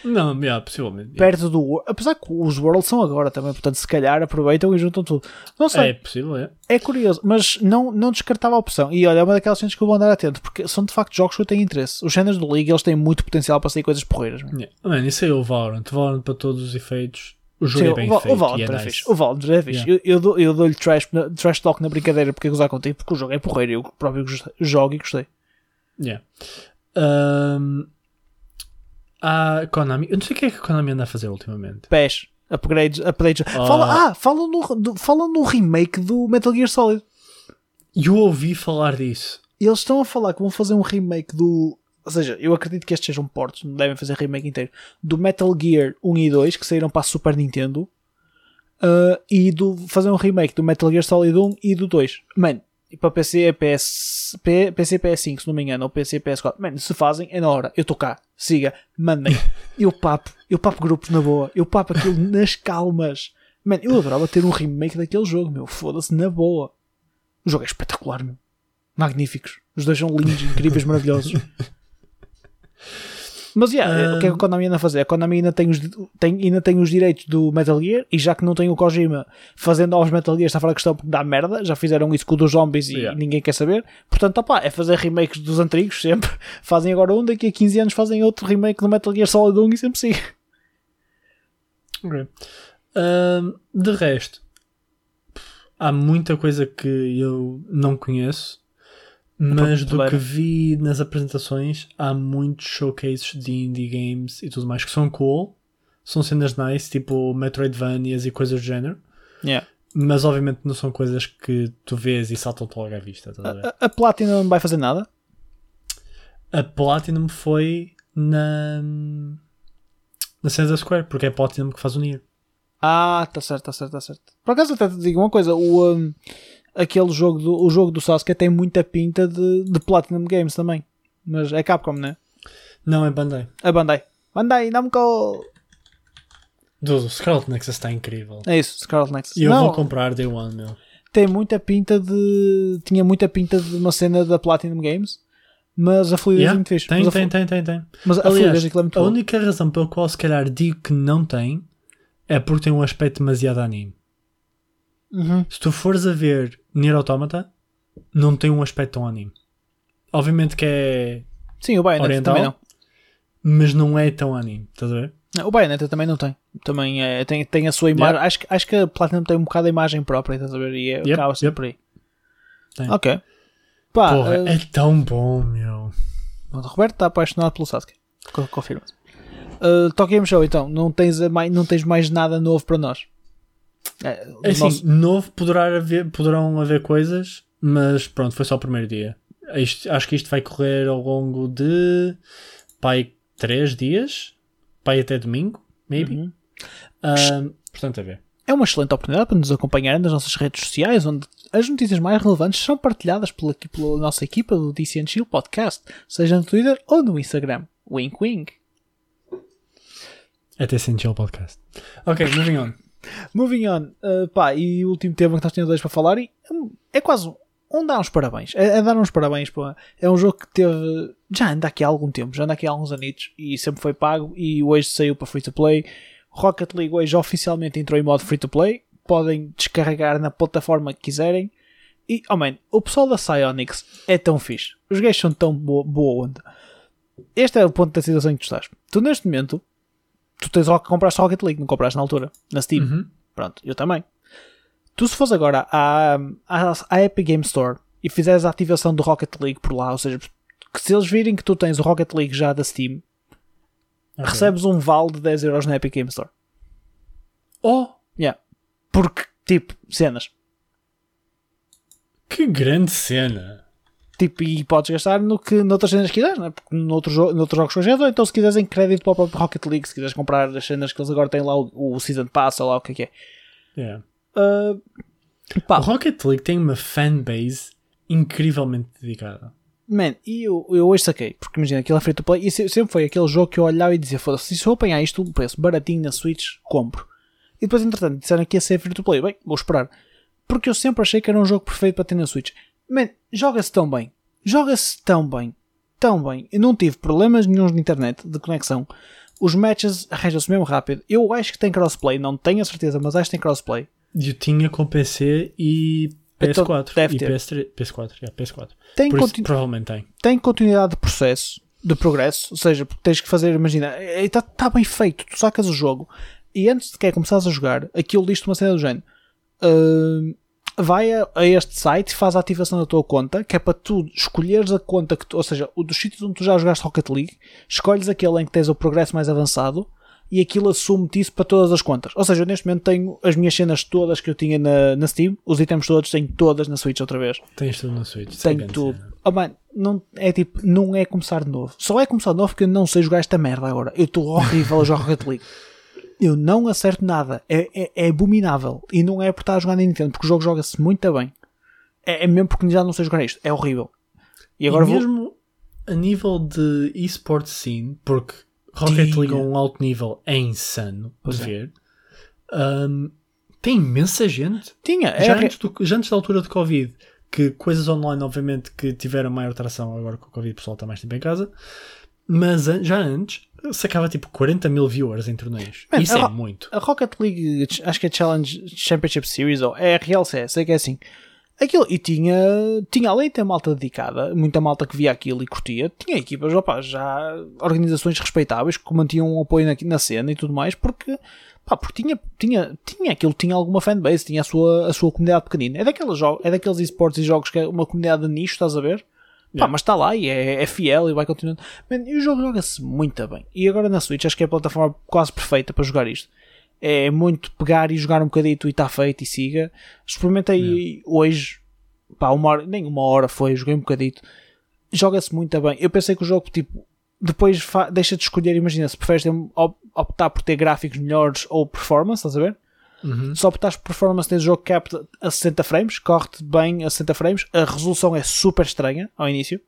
Não, yeah, possivelmente. perto do. Apesar que os Worlds são agora também, portanto, se calhar aproveitam e juntam tudo. Não sei. É possível, é. É curioso, mas não, não descartava a opção. E olha, é uma daquelas cenas que eu vou andar atento, porque são de facto jogos que eu tenho interesse. Os géneros do League eles têm muito potencial para sair coisas porreiras. mano. Yeah. Isso aí é o Valorant. Valorant para todos os efeitos. O jogo Sim, é bem o, feito. o Valorant e é é nice. O Valorant é fixe. Yeah. Eu, eu, dou, eu dou-lhe trash, trash talk na brincadeira porque é gozar contigo, porque o jogo é porreiro. Eu próprio jogo e gostei. Yeah. Um, a Konami. Eu não sei o que é que a Konami anda a fazer ultimamente. PES, upgrades, updates. Ah. Fala, ah, fala no, do, fala no remake do Metal Gear Solid. Eu ouvi falar disso. Eles estão a falar que vão fazer um remake do. Ou seja, eu acredito que estes sejam portos, não devem fazer remake inteiro. Do Metal Gear 1 e 2, que saíram para a Super Nintendo. uh, e do, fazer um remake do Metal Gear Solid 1 e do 2. Mano, e para PC é PS, P, PC PS5, se não me engano, ou PC PS4. Mano, se fazem, é na hora. Eu estou cá. Siga, mandem. Eu papo, eu papo grupos na boa. Eu papo aquilo nas calmas. Mano, eu adorava ter um remake daquele jogo, meu. Foda-se, na boa. O jogo é espetacular, meu. Magníficos. Os dois são lindos, incríveis, maravilhosos. Mas, yeah, o que é que a Konami anda a fazer? A Konami ainda tem, os, tem, ainda tem os direitos do Metal Gear e já que não tem o Kojima fazendo aos Metal Gear está fora da questão porque dá merda. Já fizeram isso com o dos zombies e Yeah. ninguém quer saber. Portanto, opá, é fazer remakes dos antigos sempre. Fazem agora um, daqui a 15 anos fazem outro remake do Metal Gear Solid 1 e sempre siga. Ok. Um, de resto, há muita coisa que eu não conheço, mas do que vi nas apresentações, há muitos showcases de indie games e tudo mais que são cool, são cenas nice, tipo Metroidvanias e coisas do género. Yeah. Mas obviamente não são coisas que tu vês e saltam-te logo à vista. a? A, a Platinum não vai fazer nada? A Platinum foi na. na Senza Square, porque é a Platinum que faz o Nier. Ah, tá certo, tá certo, tá certo. Por acaso até te digo uma coisa, o, um, aquele jogo do, o jogo do Sasuke tem muita pinta de, de Platinum Games também. Mas é Capcom, né? Não, é Bandai. A Bandai. Bandai, Namco. Dude, o Scarlet Nexus está incrível. É isso, Scarlet Nexus. E eu Não, vou comprar Day One, meu. tem muita pinta de. Tinha muita pinta de uma cena da Platinum Games, mas a fluidez é Yeah, muito fixe. tem, tem, tem, tem, tem. Mas a Aliás, fluidez daquilo é muito a boa. única razão pela qual se calhar digo que não tem é porque tem um aspecto demasiado anime. Uhum. Se tu fores a ver Nier Automata, não tem um aspecto tão anime. Obviamente que é. Sim, o Bayonetta Oriental? também não. Mas não é tão anime, estás a ver? Não, O Bayonetta também não tem. Também é, tem, tem a sua imagem. Yeah. Acho, que- acho que a Platinum tem um bocado a imagem própria, estás a ver? E é, Yep, acaba sempre yep. por aí. Tem. Ok. Pá, Porra, eh, é tão bom, meu. o Roberto está apaixonado pelo Sasuke. Co- Confirma-se. Uh, Tokyo Game Show, então. Não tens, a mai- não tens mais nada novo para nós. É, É assim, nosso- novo poderá haver, poderão haver coisas, mas pronto, foi só o primeiro dia. Isto- acho que isto vai correr ao longo de pai 3 dias, pai até domingo, maybe. Uhum. Ahm, portanto, a ver. É uma excelente oportunidade para nos acompanharem nas nossas redes sociais, onde as notícias mais relevantes são partilhadas pela, pela nossa equipa do DC Chill Podcast, seja no Twitter ou no Instagram. Wink wink. Até Essential Podcast. Ok, moving on. Moving on, uh, pá, e o último tema que nós tínhamos hoje para falar e, é quase um, um dar uns parabéns. É, é dar uns parabéns, pá. É um jogo que teve. Já anda aqui há algum tempo, já anda aqui há alguns anitos e sempre foi pago e hoje saiu para free to play. Rocket League hoje oficialmente entrou em modo free to play. Podem descarregar na plataforma que quiserem. E, oh man, o pessoal da Psyonix é tão fixe. Os gajos são tão boa, boa onda. Este é o ponto da situação em que tu estás. Tu neste momento, tu tens comprar Rocket League, não compraste na altura, na Steam. Uhum. Pronto, eu também. Tu se fores agora à, à, à Epic Game Store e fizeres a ativação do Rocket League por lá, ou seja, que se eles virem que tu tens o Rocket League já da Steam, Ok. recebes um vale de 10€ euros na Epic Game Store. Oh, Yeah. Porque, tipo, cenas. que grande cena! Tipo, e podes gastar no que, noutras cenas que quiseres, né? Porque noutros, noutros jogos que dou, então se quiseres em crédito para o próprio Rocket League, se quiseres comprar as cenas que eles agora têm lá, o, o Season Pass ou lá o que é que é. Yeah. Ah, pá, O Rocket League tem uma fanbase incrivelmente dedicada. Man, e eu, eu hoje saquei, porque imagina, aquilo é free to play e se- sempre foi aquele jogo que eu olhava e dizia: foda-se, se eu apanhar isto, um preço baratinho na Switch, compro. E depois, entretanto, disseram que ia ser free to play. Bem, vou esperar. Porque eu sempre achei que era um jogo perfeito para ter na Switch. Man, joga-se tão bem. Joga-se tão bem. Tão bem. Eu não tive problemas nenhums na internet de conexão. Os matches arranjam-se mesmo rápido. Eu acho que tem crossplay, não tenho a certeza, mas acho que tem crossplay. E eu tinha com PC e Então, PS4. deve e ter. PS3, PS4, yeah, PS4. Tem, isso, provavelmente tem. tem continuidade de processo, de progresso, ou seja, porque tens que fazer, imagina, está tá bem feito, tu sacas o jogo e antes de sequer começares a jogar, aquilo diz-te uma cena do género. "Hum, vai a, a este site e faz a ativação da tua conta, que é para tu escolheres a conta que tu, ou seja, o dos sítios onde tu já jogaste Rocket League, escolhes aquele em que tens o progresso mais avançado e aquilo assume-te isso para todas as contas. Ou seja, eu neste momento tenho as minhas cenas todas que eu tinha na, na Steam, os itens todos, tenho todas na Switch outra vez. Tens tudo no Switch. é Tenho tudo. cena. Oh, man, não, é tipo, não é começar de novo. Só é começar de novo porque eu não sei jogar esta merda agora. Eu estou horrível a jogar Rocket League. Eu não acerto nada. É, é, é abominável. E não é por estar a jogar na Nintendo, porque o jogo joga-se muito bem. É, é mesmo porque já não sei jogar isto. É horrível. E agora e vou. mesmo a nível de esports scene, porque Rocket League a um alto nível é insano Pois de é. ver, hum, tem imensa gente. Tinha. É já, antes do- já antes da altura de Covid, que coisas online, obviamente, que tiveram maior tração agora com o Covid, o pessoal está mais tempo em casa, mas já antes sacava tipo 40 mil viewers em torneios. Man, Isso é muito. A Rocket League, acho que é Challenge Championship Series ou é RLC, sei que é assim. Aquilo, e tinha, tinha além de ter malta dedicada, muita malta que via aquilo e curtia, tinha equipas, opa, já organizações respeitáveis que mantinham um apoio na, na cena e tudo mais, porque, pá, porque tinha, tinha, tinha aquilo, tinha alguma fanbase, tinha a sua, a sua comunidade pequenina. É daqueles, jogos, é daqueles esportes e jogos que é uma comunidade de nicho, estás a ver? Pá, mas está lá e é, é fiel e vai continuando. Man, e o jogo joga-se muito bem. E agora na Switch acho que é a plataforma quase perfeita para jogar isto. É muito pegar e jogar um bocadito e está feito e siga. Experimentei hoje, pá, uma hora, nem uma hora foi, joguei um bocadito. Joga-se muito bem. Eu pensei que o jogo, tipo, depois deixa de escolher, imagina, se preferes optar por ter gráficos melhores ou performance, estás a ver? Uhum. Só por performance o jogo capta a 60 frames, corre-te bem a 60 frames, a resolução é super estranha ao início,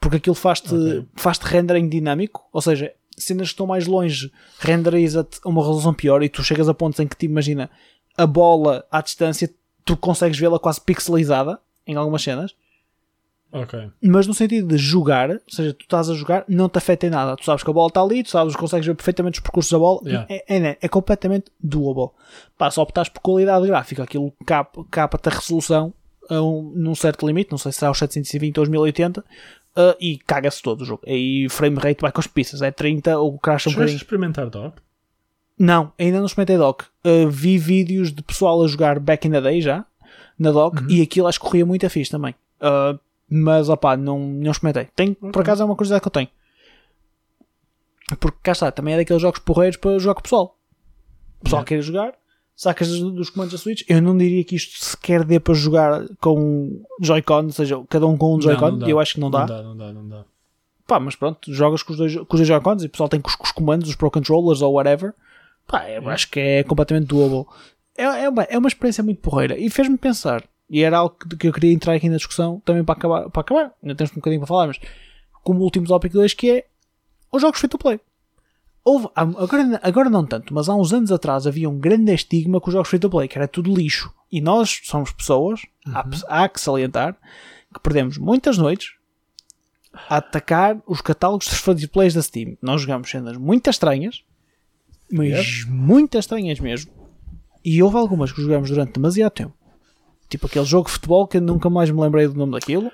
porque aquilo faz-te Ok. faz rendering dinâmico, ou seja, cenas que estão mais longe renderiza-te a uma resolução pior e tu chegas a pontos em que te imagina a bola à distância, tu consegues vê-la quase pixelizada em algumas cenas Ok. mas no sentido de jogar, ou seja, tu estás a jogar, não te afeta em nada. Tu sabes que a bola está ali, tu sabes, consegues ver perfeitamente os percursos da bola, Yeah. é, é, é completamente doable. Pá, só optares por qualidade gráfica, aquilo capa- capa-te a resolução a um, num certo limite, não sei se será os 720 ou os 1080, ah, e caga-se todo o jogo. Aí frame rate vai com as pistas, é 30 ou crash um Chegaste a bocadinho. experimentar dock? Não, ainda não experimentei dock. Uh, vi vídeos de pessoal a jogar back in the day já, na dock, Uhum. e aquilo acho que corria muito a fixe também. Uh, mas opá, não, não experimentei. Tenho, Por acaso é uma curiosidade que eu tenho. Porque cá está, também é daqueles jogos porreiros para jogar com o pessoal. O pessoal Yeah. quer jogar, sacas dos comandos da Switch. Eu não diria que isto sequer dê para jogar com Joy-Con, ou seja, cada um com um Joy-Con, eu acho que não dá. Não dá, não dá, não dá. Pá, mas pronto, jogas com os dois, com os dois Joy-Cons e o pessoal tem com os, com os comandos, os Pro Controllers ou whatever. Pá, eu acho que é completamente doable. É, é, uma, é uma experiência muito porreira e fez-me pensar. E era algo que, eu queria entrar aqui na discussão também para acabar. Para acabar, ainda temos um bocadinho para falar, mas como último tópico 2 que é os jogos free to play. Houve, agora, agora não tanto, mas há uns anos atrás havia um grande estigma com os jogos free to play, que era tudo lixo. E nós somos pessoas, há, há que salientar, que perdemos muitas noites a atacar os catálogos de free to plays da Steam. Nós jogamos cenas muito estranhas, mas muito estranhas mesmo. E houve algumas que jogamos durante demasiado tempo. Tipo aquele jogo de futebol que eu nunca mais me lembrei do nome daquilo.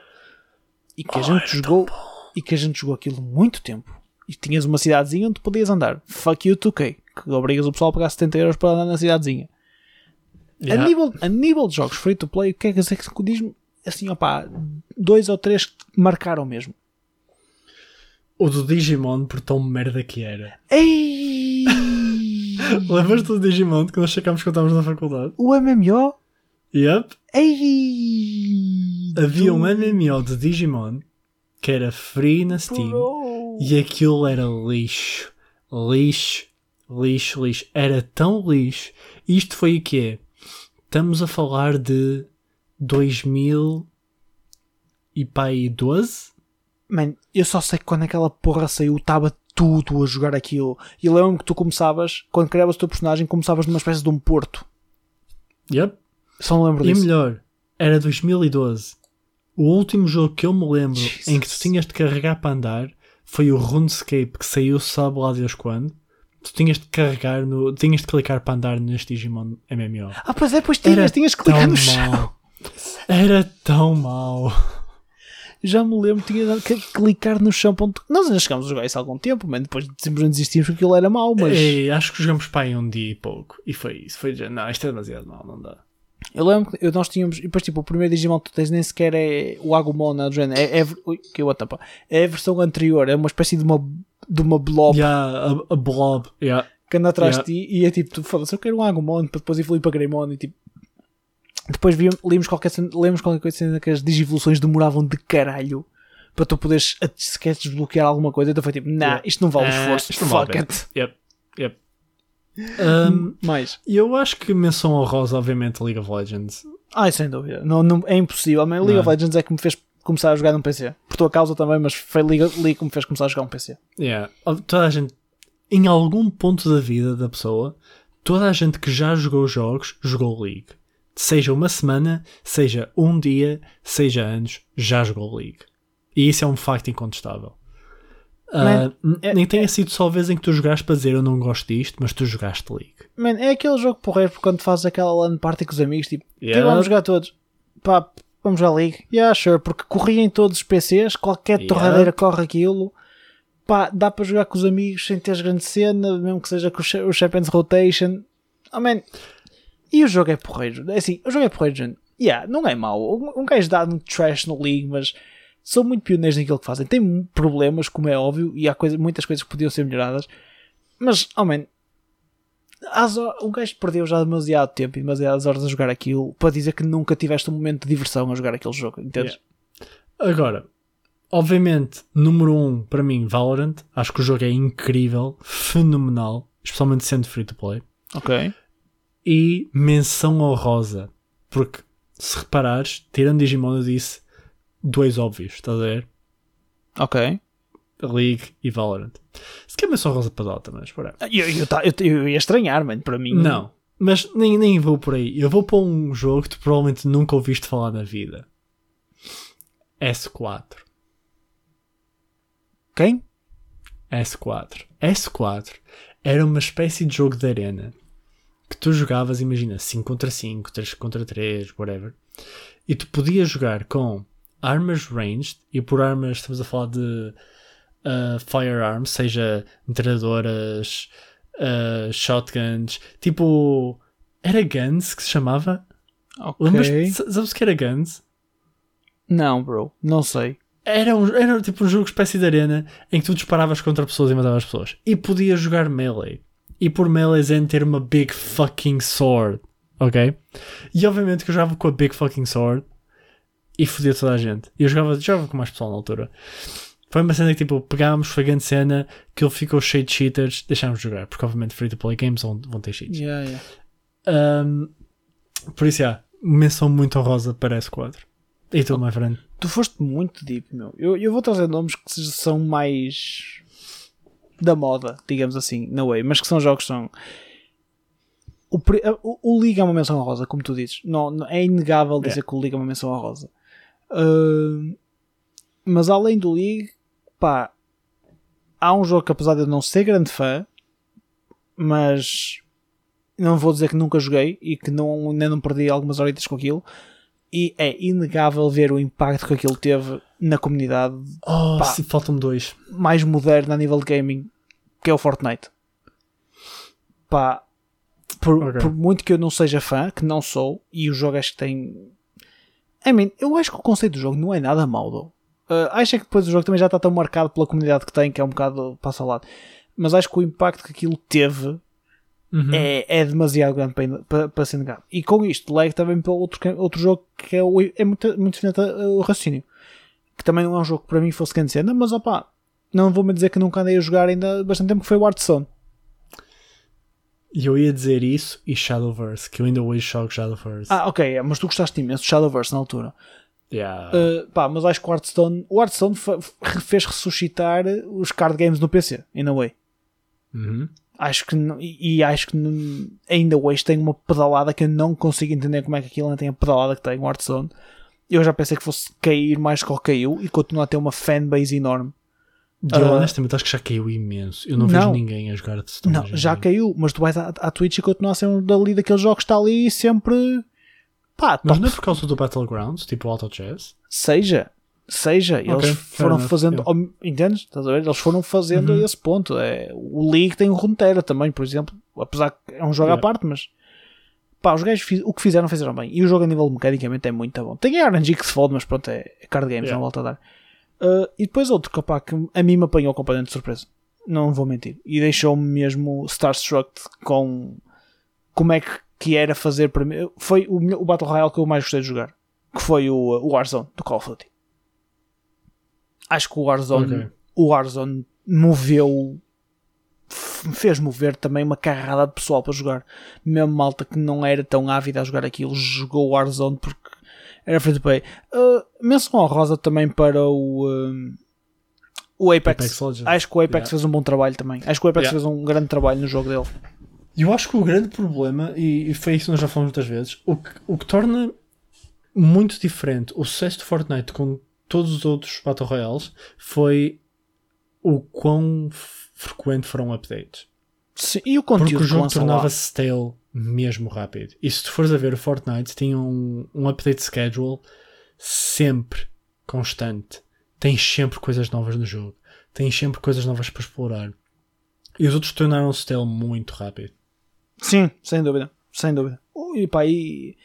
E que a gente jogou. E que a gente jogou aquilo muito tempo. E tinhas uma cidadezinha onde podias andar. Fuck you 2K. Que obrigas o pessoal a pagar 70 euros para andar na cidadezinha. Yeah. A, nível, a nível de jogos free to play, o que é que diz-me assim, opá, dois ou três que marcaram mesmo. O do Digimon, por tão merda que era. Ei! Lembras do Digimon que nós checámos quando estávamos na faculdade? o MMO? Yep. Ei! Havia um MMO de Digimon que era free na Steam Bro. e aquilo era lixo. Lixo, lixo, lixo. Era tão lixo. Isto foi o que é? Estamos a falar de 2000 e pai 12? Man, eu só sei que quando aquela porra saiu estava tudo a jogar aquilo. E lembro-me que tu começavas, quando criavas o teu personagem, começavas numa espécie de um porto. Yep. Só me lembro E disso. melhor, era 2012. O último jogo que eu me lembro Jesus. em que tu tinhas de carregar para andar foi o RuneScape que saiu sabe lá Deus quando. Tu tinhas de carregar no. tinhas de clicar para andar neste Digimon MMO. Ah, pois é, pois tinhas, Era tinhas que clicar no chão. Era tão mau. Já me lembro, tinha que clicar no chão. Ponto... Nós ainda chegámos a jogar isso há algum tempo, man. depois simplesmente desistimos porque aquilo era mau, mas Ei, acho que jogamos para aí um dia e pouco. E foi isso. Foi, já- não, isto é demasiado mau, não dá. Eu lembro que eu- nós tínhamos. E depois, tipo, o primeiro Digimon que tu tens nem sequer é o Agumon, não é? É, é, ui, que the fuck? é a versão anterior, é uma espécie de uma, de uma blob Yeah, a, a blob. Yeah. que anda atrás Yeah. de ti e é tipo, tu foda-se, eu quero um Agumon para depois evoluir para Greymon e tipo. Depois víamos, lemos qualquer, cena- lemos qualquer coisa que as digivoluções demoravam de caralho para tu poderes sequer desbloquear alguma coisa. Então foi tipo, nah, isto não vale o Ah, esforço, vale fuck a it. Yep. Yep. Um, Mais. Eu acho que menção honrosa, obviamente, League of Legends. Ai, sem dúvida. Não, não, é impossível. Man, League Não. of Legends é que me fez começar a jogar num PC. Por tua causa também, mas foi League, League que me fez começar a jogar um PC. Yeah. Toda a gente, em algum ponto da vida da pessoa, toda a gente que já jogou jogos, jogou League. Seja uma semana, seja um dia, seja anos, já jogou League. E isso é um facto incontestável. Ah, Man, n- é- nem tenha sido só a vez em que tu jogaste para dizer eu não gosto disto, mas tu jogaste League. Man, é aquele jogo porreiro quando fazes aquela LAN party com os amigos, tipo, Yeah. vamos jogar todos? Pá, vamos jogar League? Yeah, sure, porque corria em todos os PCs, qualquer Yeah. torradeira corre aquilo. Pá, dá para jogar com os amigos sem teres grande cena, mesmo que seja com o Cha- o Champions Rotation. Oh man, e o jogo é porreiro. É assim, o jogo é porreiro, gente. Yeah, não é mau. Um, um gajo dá no trash no League, mas são muito pioneiros naquilo que fazem. Têm problemas, como é óbvio, e há coisa, muitas coisas que podiam ser melhoradas, mas, oh man, um gajo perdeu já demasiado tempo e demasiadas horas a jogar aquilo para dizer que nunca tiveste um momento de diversão a jogar aquele jogo, entendes? Yeah. Agora, obviamente, número 1 um, para mim, Valorant. Acho que o jogo é incrível, fenomenal, especialmente sendo free to play. Ok. E menção honrosa, porque se reparares, tirando Digimon, eu disse dois óbvios, estás a ver? Ok. League e Valorant. Se quer menção rosa para Dota, mas por eu, eu, eu, eu, ia estranhar, mano, para mim. Não, mas nem, nem vou por aí. Eu vou para um jogo que tu provavelmente nunca ouviste falar na vida. S4. Quem? S4. S4 era uma espécie de jogo de arena que tu jogavas, imagina, 5 contra 5, 3 contra 3, whatever. E tu podias jogar com armas ranged, e por armas estamos a falar de uh, firearms, seja metralhadoras, uh, shotguns, tipo. Era Guns que se chamava? Ok. Sabes o que era Guns? Não, bro, não sei. Era, um, era tipo um jogo espécie de arena em que tu disparavas contra pessoas e matavas pessoas. E podias jogar melee. E por melee zen ter uma big fucking sword. Ok? E obviamente que eu jogava com a big fucking sword e fodia toda a gente. E eu jogava, jogava com mais pessoal na altura. Foi uma cena que tipo, pegámos, foi grande cena, que ele ficou cheio de cheaters, deixámos de jogar, porque obviamente free to play games vão, vão ter cheats. Yeah, yeah. Um, por isso, yeah, menção muito honrosa para S4. E tu, oh, my friend? Tu foste muito deep, meu. Eu, eu vou trazer nomes que são mais da moda, digamos assim, na way, mas que são jogos que são. O, o, o Liga é uma menção honrosa, como tu dizes. Não, não é inegável dizer yeah. que o Liga é uma menção honrosa. Uh, mas além do League, pá, há um jogo que apesar de eu não ser grande fã, mas não vou dizer que nunca joguei e que não, nem não perdi algumas horitas com aquilo. E é inegável ver o impacto que aquilo teve na comunidade. Oh, faltam-me dois. Mais moderna a nível de gaming, que é o Fortnite. Pá, por, okay. por, muito que eu não seja fã, que não sou, e o jogo acho que tem. I mean, eu acho que o conceito do jogo não é nada mau. Uh, acho que depois o jogo também já está tão marcado pela comunidade que tem, que é um bocado passo ao lado. Mas acho que o impacto que aquilo teve uhum. é, é demasiado grande para, para, para ser negado. E com isto, leg também para outro, outro jogo que é, é muito, muito diferente o raciocínio. Que também não é um jogo que para mim fosse grande cena, mas opá, não vou-me dizer que nunca andei a jogar ainda bastante tempo, que foi o Hearthstone. E eu ia dizer isso e Shadowverse, que eu ainda hoje jogo Shadowverse. Ah, ok, mas tu gostaste imenso de Shadowverse na altura. Yeah. Uh, pá, mas acho que o Hearthstone, o Hearthstone fez ressuscitar os card games no PC, in a way. Uhum. Acho que e, acho que ainda hoje tem uma pedalada que eu não consigo entender como é que aquilo ainda tem a pedalada que tem o Hearthstone. Eu já pensei que fosse cair mais que caiu e continua a ter uma fanbase enorme. Eu, uh, honestamente acho que já caiu imenso. Eu não, não vejo ninguém a jogar Hearthstone. Não, já caiu, mas tu vais à, à Twitch e continua a ser um dali daqueles jogos que está ali sempre Pá, Mas não é por causa do Battlegrounds, tipo Auto Chess? Seja, seja, eles okay, foram fazendo, yeah. entendes? Estás a ver? Eles foram fazendo uhum. esse ponto. É, o League tem o Runeterra também, por exemplo, apesar que é um jogo yeah. à parte, mas pá, os gajos o que fizeram, fizeram bem. E o jogo a nível mecanicamente é muito bom. Tem a RNG que se fode, mas pronto, é, é card games, yeah. não volta a dar. Uh, e depois outro que, opa, que a mim me apanhou completamente de surpresa. Não vou mentir. E deixou-me mesmo starstruck com como é que que era fazer para mim. Foi o, o Battle Royale que eu mais gostei de jogar. Que foi o, o Warzone do Call of Duty. Acho que o Warzone, okay. o Warzone moveu. Fez mover também uma carrada de pessoal para jogar. Mesmo malta que não era tão ávida a jogar aquilo, jogou o Warzone porque era free to play. Uh, menção honrosa também para o. Uh, o Apex. Apex Acho que o Apex yeah. fez um bom trabalho também. Acho que o Apex yeah. fez um grande trabalho no jogo dele. Eu acho que o grande problema, e, foi isso que nós já falamos muitas vezes, o que, o que torna muito diferente o sucesso de Fortnite com todos os outros Battle Royales foi o quão frequente foram updates. Sim, e o conteúdo Porque o jogo tornava-se stale mesmo rápido. E se tu fores a ver o Fortnite, tinha um, um update schedule sempre constante. Tens sempre coisas novas no jogo. Tens sempre coisas novas para explorar. E os outros tornaram-se stale muito rápido. Sim, sem dúvida. Sem dúvida. E pá, e...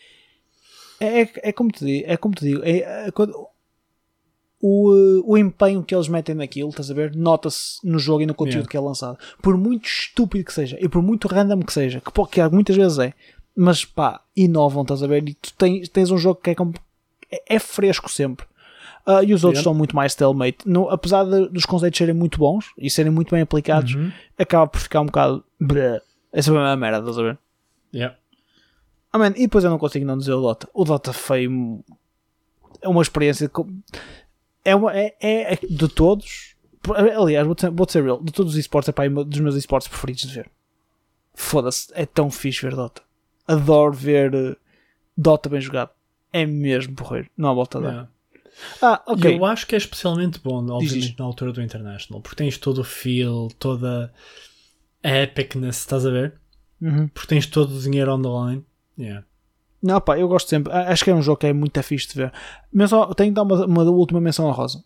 É, é, é, como te digo, é como te digo é, é, o, eh, o empenho que eles metem naquilo, estás a ver? Nota-se no jogo e no conteúdo Yeah. que é lançado. Por muito estúpido que seja e por muito random que seja, que, pô, que muitas vezes é, mas pá, inovam, estás a ver? E tu tens, tens um jogo que é, é, é fresco sempre. Ah, e os outros Yeah. são muito mais stalemate. No, apesar de- dos conceitos serem muito bons e serem muito bem aplicados, Uhum. acaba por ficar um bocado. bleh. É a merda, estás a ver? Yeah. Ah, man, e depois eu não consigo não dizer o Dota. O Dota foi é uma experiência. É, uma, é, é, é de todos. Aliás, vou-te vou ser real. De todos os esportes, é pá, é um dos meus esportes preferidos de ver. Foda-se, é tão fixe ver Dota. Adoro ver eh, Dota bem jogado. É mesmo porreiro. Não há volta a dar. Yeah. Ah, ok. eu acho que é especialmente bom, obviamente, diz. na altura do International, porque tens todo o feel, toda a epicness, estás a ver? Uhum. Porque tens todo o dinheiro on the line. Yeah. Não, pá, eu gosto sempre. Acho que é um jogo que é muito fixe de ver. Mas só tenho que dar uma, uma última menção à Rosa.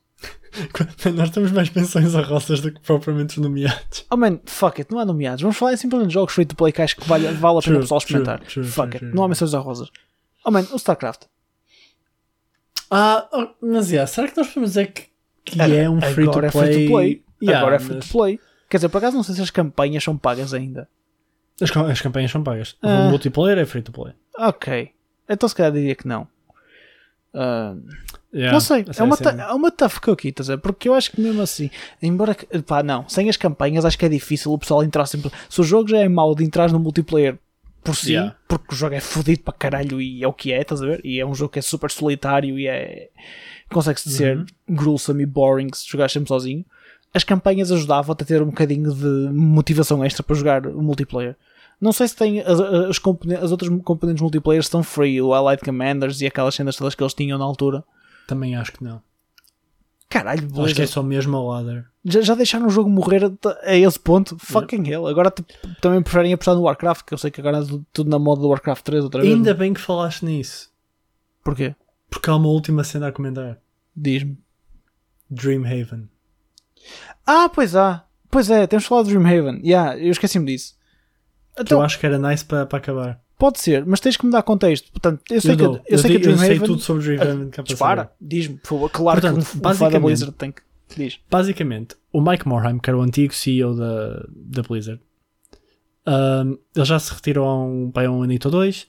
Nós temos mais pensões a roças do que propriamente os nomeados. Oh man, fuck it, não há nomeados. Vamos falar simplesmente de jogos free to play que acho que vale, vale a pena True, o pessoal true, experimentar. true, fuck true, it, true. não há menções a rosas. Oh man, o StarCraft. Ah, oh, mas yeah, será que nós podemos dizer que, que Agora- é um free to agora play? é free to play. Yeah, Agora é free mas to play. Quer dizer, por acaso não sei se as campanhas são pagas ainda. As, as campanhas são pagas. Ah. O multiplayer é free to play. Ok. Então se calhar diria que não. Ah, Yeah, não sei, essa é uma, é uma tough cookie, estás a ver? Porque eu acho que mesmo assim, embora que, pá, não, sem as campanhas acho que é difícil o pessoal entrar sempre. Se o jogo já é mau de entrar no multiplayer por si, Yeah. porque o jogo é fodido para caralho e é o que é, estás a ver? E é um jogo que é super solitário e é. consegue-se ser Uhum. gruesome e boring se jogar sempre sozinho. As campanhas ajudavam-te a ter um bocadinho de motivação extra para jogar o multiplayer. Não sei se tem as, as, componen- as outras componentes multiplayer estão free, o Allied Commanders e aquelas cenas todas que eles tinham na altura. Também acho que não. Caralho, Acho que é só mesmo a ladder. já, já deixaram o jogo morrer a, a esse ponto? Fucking hell. Agora tipo, também preferem apostar no Warcraft, que eu sei que agora é tudo, tudo na moda do Warcraft 3 outra vez. Ainda bem que falaste nisso. Porquê? Porque há uma última cena a comentar. Diz-me. Dreamhaven. Ah, pois há. Pois é, temos falado de Dreamhaven. Yeah, eu esqueci-me disso. Então, eu acho que era nice para para acabar. pode ser, mas tens que me dar contexto. Portanto, eu sei eu que, dou. eu sei que a eu sei tudo sobre Dreamhaven. que é para Dispara, diz-me, por favor. Claro Portanto, que um, um basicamente- Blizzard tem que. Diz. Basicamente, o Mike Morhaime, que era o antigo CEO da, da Blizzard, um, ele já se retirou há um, bem, um anito ou dois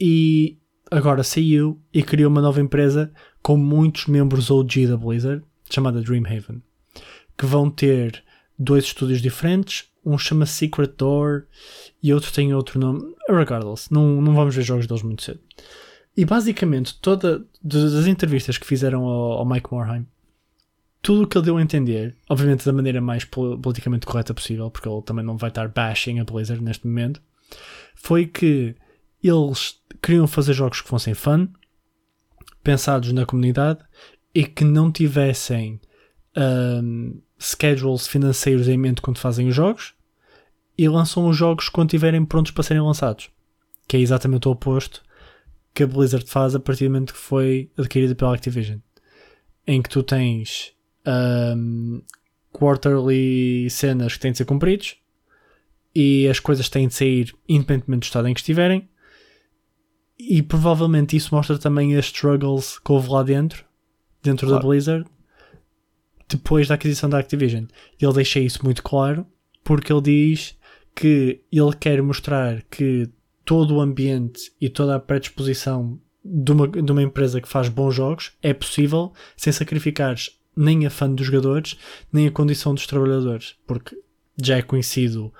e agora saiu e criou uma nova empresa com muitos membros OG da Blizzard, chamada Dreamhaven, que vão ter dois estúdios diferentes, um chama Secret Door e outro tem outro nome. Regardless, não, não vamos ver jogos deles muito cedo. E basicamente, toda das entrevistas que fizeram ao, ao Mike Morhaime, tudo o que ele deu a entender, obviamente da maneira mais pol- politicamente correta possível, porque ele também não vai estar bashing a Blizzard neste momento, foi que eles queriam fazer jogos que fossem fun, pensados na comunidade e que não tivessem um, schedules financeiros em mente quando fazem os jogos e lançam os jogos quando estiverem prontos para serem lançados. Que é exatamente o oposto que a Blizzard faz a partir do momento que foi adquirida pela Activision. Em que tu tens um, quarterly cenas que têm de ser cumpridos e as coisas têm de sair independentemente do estado em que estiverem. E provavelmente isso mostra também as struggles que houve lá dentro, dentro Claro. da Blizzard, depois da aquisição da Activision. Ele deixa isso muito claro porque ele diz que ele quer mostrar que todo o ambiente e toda a predisposição de uma, de uma empresa que faz bons jogos é possível sem sacrificares nem a fã dos jogadores nem a condição dos trabalhadores, porque já é conhecido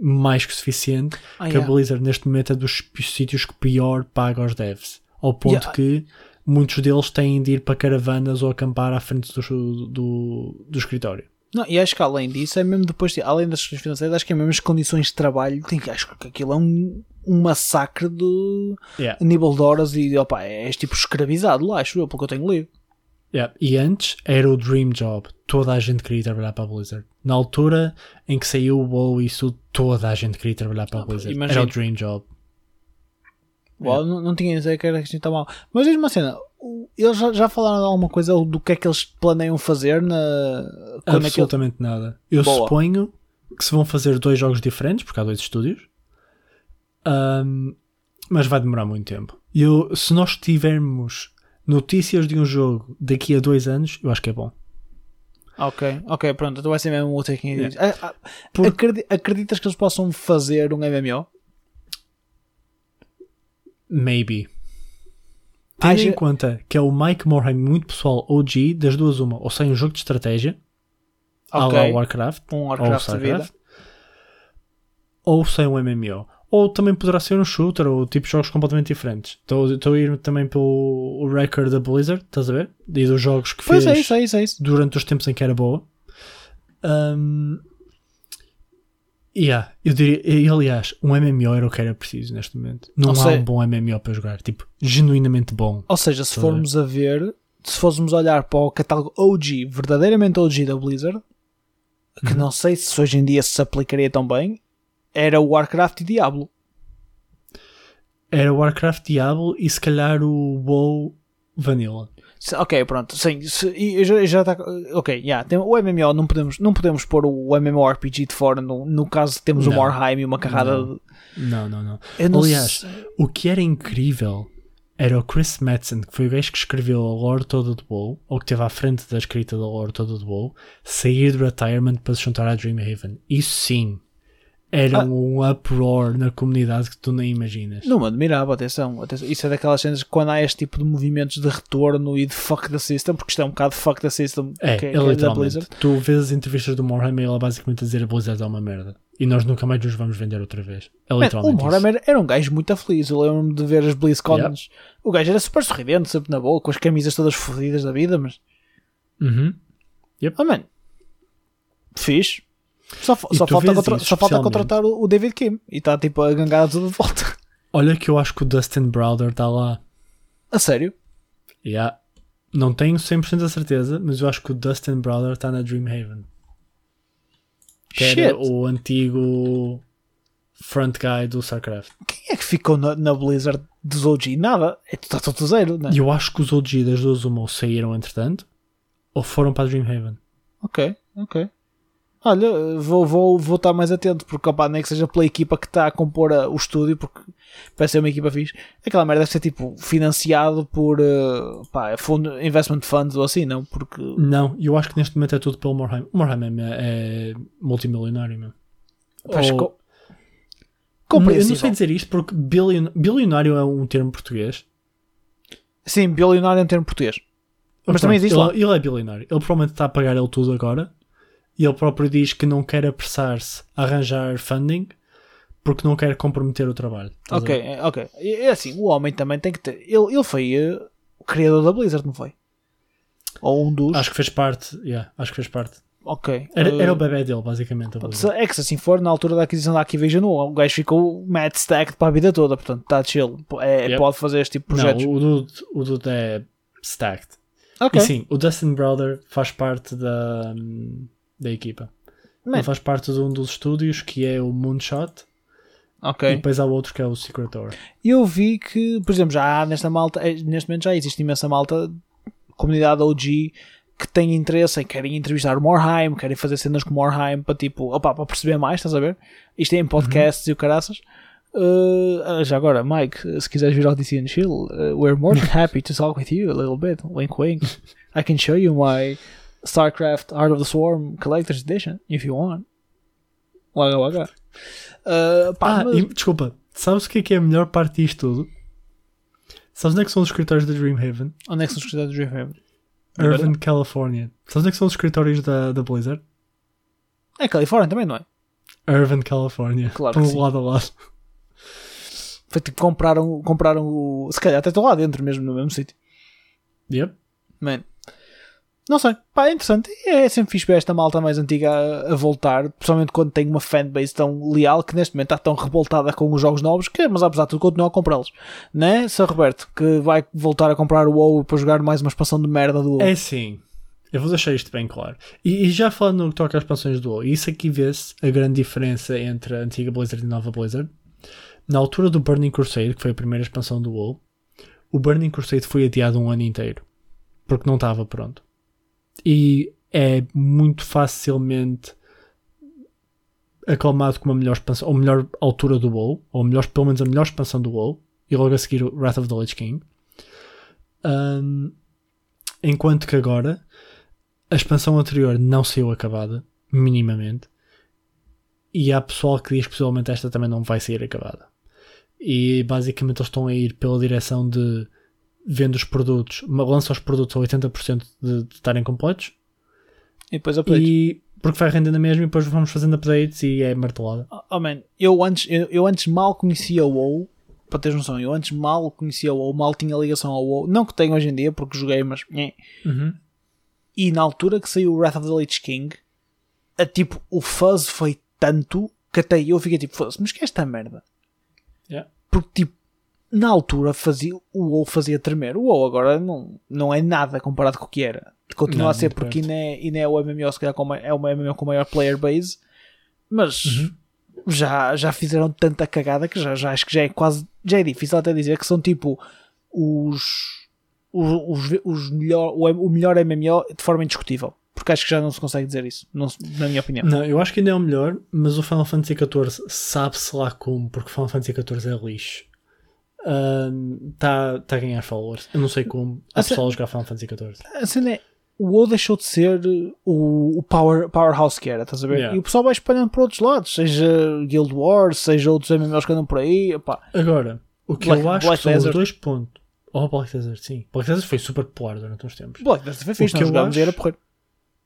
mais que suficiente Ah, que a yeah. Blizzard neste momento é dos sítios que pior paga aos devs, ao ponto Yeah. que muitos deles têm de ir para caravanas ou acampar à frente do, do, do escritório. Não, e acho que além disso, é mesmo depois, de- além das questões financeiras, acho que é mesmo as condições de trabalho. Tem, acho que aquilo é um, um massacre de Yeah. nível de horas e opa, és tipo escravizado lá, acho eu, pelo que eu tenho lido. Yeah. E antes era o dream job. Toda a gente queria trabalhar para a Blizzard. Na altura em que saiu o WoW isso, toda a gente queria trabalhar para a Ah, Blizzard. imagina. Era o dream job. Não, não tinha ideia que era isto está mal. Mas diz-me uma cena, eles já, já falaram alguma coisa do que é que eles planeiam fazer na. É que Absolutamente nada. Eu Boa. suponho que se vão fazer dois jogos diferentes, porque há dois estúdios. Ahm, mas vai demorar muito tempo. E Eu, se nós estivermos notícias de um jogo daqui a dois anos, eu acho que é bom. Ok, ok, pronto. Então vai ser mesmo o Taking It Acreditas que eles possam fazer um MMO? Maybe. Tendo Acha- em conta que é o Mike Morhaime muito pessoal OG, das duas uma, ou sai um jogo de estratégia, à Ok. lá Warcraft, Um ou Warcraft. Starcraft, ou sai um MMO. Ou também poderá ser um shooter, ou tipo jogos completamente diferentes. Estou a ir também pelo record da Blizzard, estás a ver? E dos jogos que Pois fez é isso, é isso, é isso. durante os tempos em que era boa. Um, yeah, eu diria, e, aliás, um MMO era o que era preciso neste momento. Não Ou há seja- um bom MMO para jogar, tipo, genuinamente bom. Ou seja, se formos a ver, se fôssemos olhar para o catálogo OG, verdadeiramente OG da Blizzard, que Uhum. não sei se hoje em dia se aplicaria tão bem, era o Warcraft e Diablo. Era Warcraft Diablo e se calhar o WoW Vanilla. Ok, pronto, sim, se, já, já está. Ok, yeah, tem, o MMO não podemos, não podemos pôr o MMORPG de fora no, no caso temos o Não. Morheim e uma carrada Não. de. Não, não, não. Não Aliás, sei- O que era incrível era o Chris Madsen, que foi o gajo que escreveu a lore toda do WoW, ou que esteve à frente da escrita da lore toda do WoW, sair do retirement para se juntar à Dreamhaven. Isso sim, era Ah. um uproar na comunidade que tu nem imaginas. Não me admirava, atenção, atenção. Isso é daquelas cenas que quando há este tipo de movimentos de retorno e de fuck the system, porque isto é um bocado fuck the system É, que, é que é da literalmente. Blizzard. Tu vês as entrevistas do Morhaime e ele é basicamente a dizer a Blizzard é uma merda. E nós nunca mais nos vamos vender outra vez. É Man, o literalmente. Morhaime era, um gajo muito feliz. Eu lembro-me de ver as BlizzCons. O gajo era super sorridente, sempre na boa, com as camisas todas fodidas da vida, mas. Uhum. Oh, man. Fiz. Só, só, falta, contra- só falta contratar o, David Kim e está tipo a gangar tudo de volta. Olha que eu acho que o Dustin Browder está lá. A sério? Yeah. Não tenho 100% a certeza, mas eu acho que o Dustin Browder está na Dreamhaven. Que era Shit. o antigo front guy do StarCraft. Quem é que ficou na, na Blizzard dos OG? Nada. É está tudo zero, né? E eu acho que os OG das duas uma ou saíram entretanto, ou foram para a Dreamhaven. Ok, ok. Olha, vou, vou, vou estar mais atento, porque opa, nem que seja pela equipa que está a compor a- o estúdio, porque parece ser uma equipa fixe. Aquela merda deve ser tipo financiado por eh, pá, fundo, investment funds ou assim, não? Porque Não, eu acho que neste momento é tudo pelo Morheim. O Morheim é, é multimilionário mesmo. acho Ou- que- eu não sei dizer isto porque bilion- bilionário é um termo português. Sim, bilionário é um termo português. Mas Pronto, também existe ele, lá. ele é bilionário. Ele provavelmente está a pagar ele tudo agora. E ele próprio diz que não quer apressar-se a arranjar funding porque não quer comprometer o trabalho. Ok, é, ok. É assim, o homem também tem que ter. Ele, ele foi eh, o criador da Blizzard, não foi? Ou um dos. Acho que fez parte. yeah, acho que fez parte. ok. Era, Eh, era o bebê dele, basicamente. É que se assim for, na altura da aquisição da Activision, o gajo ficou mad stacked para a vida toda, portanto está chill. É, Yep. Pode fazer este tipo de projetos. Não, o Dude, o Dude é stacked. ok, E sim, o Dustin Brother faz parte da, da equipa. Man, Ele faz parte de um dos estúdios que é o Moonshot. E ok. depois há outro que é o Secret Door. Eu vi que, por exemplo, já há nesta malta, eh, neste momento já existe imensa malta, comunidade OG, que tem interesse em querem entrevistar o Morheim, querem fazer cenas com o Morheim para tipo, opa, para perceber mais, estás a ver? Isto é em podcasts e o caraças. Uh, já agora, Mike, se quiseres vir ao DC and Chill, uh, we're more than happy to talk with you a little bit. Wink, wink. I can show you my StarCraft Heart of the Swarm Collector's Edition if you want. Waga, waga. Uh, pá, Ah, mas- e, desculpa, sabes o que é que é a melhor parte disto tudo? Sabes onde é que são os escritórios da Dreamhaven? onde é que são os escritórios do Dreamhaven? Irvine, California. Sabes onde é que são os escritórios da, da Blizzard? É Califórnia também, não é? Irvine, California. Claro Estão sim. lado a lado. Foi tipo, compraram, compraram o. Se calhar até estou lá dentro mesmo, no mesmo sítio. Yep. Man. Não sei, pá, é interessante. É sempre fixe ver esta malta mais antiga a, a voltar, principalmente quando tem uma fanbase tão leal que neste momento está tão revoltada com os jogos novos que, mas apesar de tudo, continua a comprá-los. Né, Sr. Roberto? Que vai voltar a comprar o WoW para jogar mais uma expansão de merda do WoW. É sim. Eu vou deixar isto bem claro. E, e já falando no que toca às expansões do WoW, isso aqui vê-se a grande diferença entre a antiga Blizzard e a nova Blizzard. Na altura do Burning Crusade, que foi a primeira expansão do WoW, o Burning Crusade foi adiado um ano inteiro. Porque não estava pronto. E é muito facilmente aclamado como a melhor expansão, ou melhor altura do WoW, ou melhor, pelo menos a melhor expansão do WoW, e logo a seguir o Wrath of the Lich King. Ahm, enquanto que agora a expansão anterior não saiu acabada, minimamente. E há pessoal que diz que possivelmente esta também não vai sair acabada. E basicamente eles estão a ir pela direção de vendo os produtos, lança os produtos a 80% de, de estarem completos E depois updates. e porque vai rendendo a mesma e depois vamos fazendo updates e é martelada. Oh man, eu antes, eu, eu antes mal conhecia o WoW, para teres noção, eu antes mal conhecia o WoW, mal tinha ligação ao WoW, não que tenho hoje em dia porque joguei, mas nhé. e na altura que saiu o Wrath of the Lich King, a, tipo, o fuzz foi tanto que até eu fiquei tipo, "Foda-se, mas que é esta merda? Yeah. Porque tipo, na altura fazia, o WoW fazia tremer, o WoW agora não, não é nada comparado com o que era. Continua Não, a ser porque ainda é, ainda é o MMO, se calhar com é o MMO com maior player base, mas Uhum. já, já fizeram tanta cagada que já, já acho que já é quase já é difícil até dizer que são tipo os os, os, os melhor, o, o melhor MMO de forma indiscutível porque acho que já não se consegue dizer isso não na minha opinião Não, eu acho que ainda é o melhor, mas o Final Fantasy XIV sabe-se lá como, porque o Final Fantasy XIV é lixo. Está tá a ganhar followers. Eu não sei como. Há pessoal a jogar Final Fantasy XIV. a cena é o WoW deixou de ser o, o power, powerhouse que era, estás a ver? Yeah. E o pessoal vai espalhando para outros lados, seja Guild Wars, seja outros MMOs que andam por aí. Epá. Agora, o que Black- eu acho Black que são Desert. os dois pontos. Oh, Black Desert, sim. Black Desert foi super popular durante uns tempos. Black Desert foi fixe, O que eu acho- era porreiro.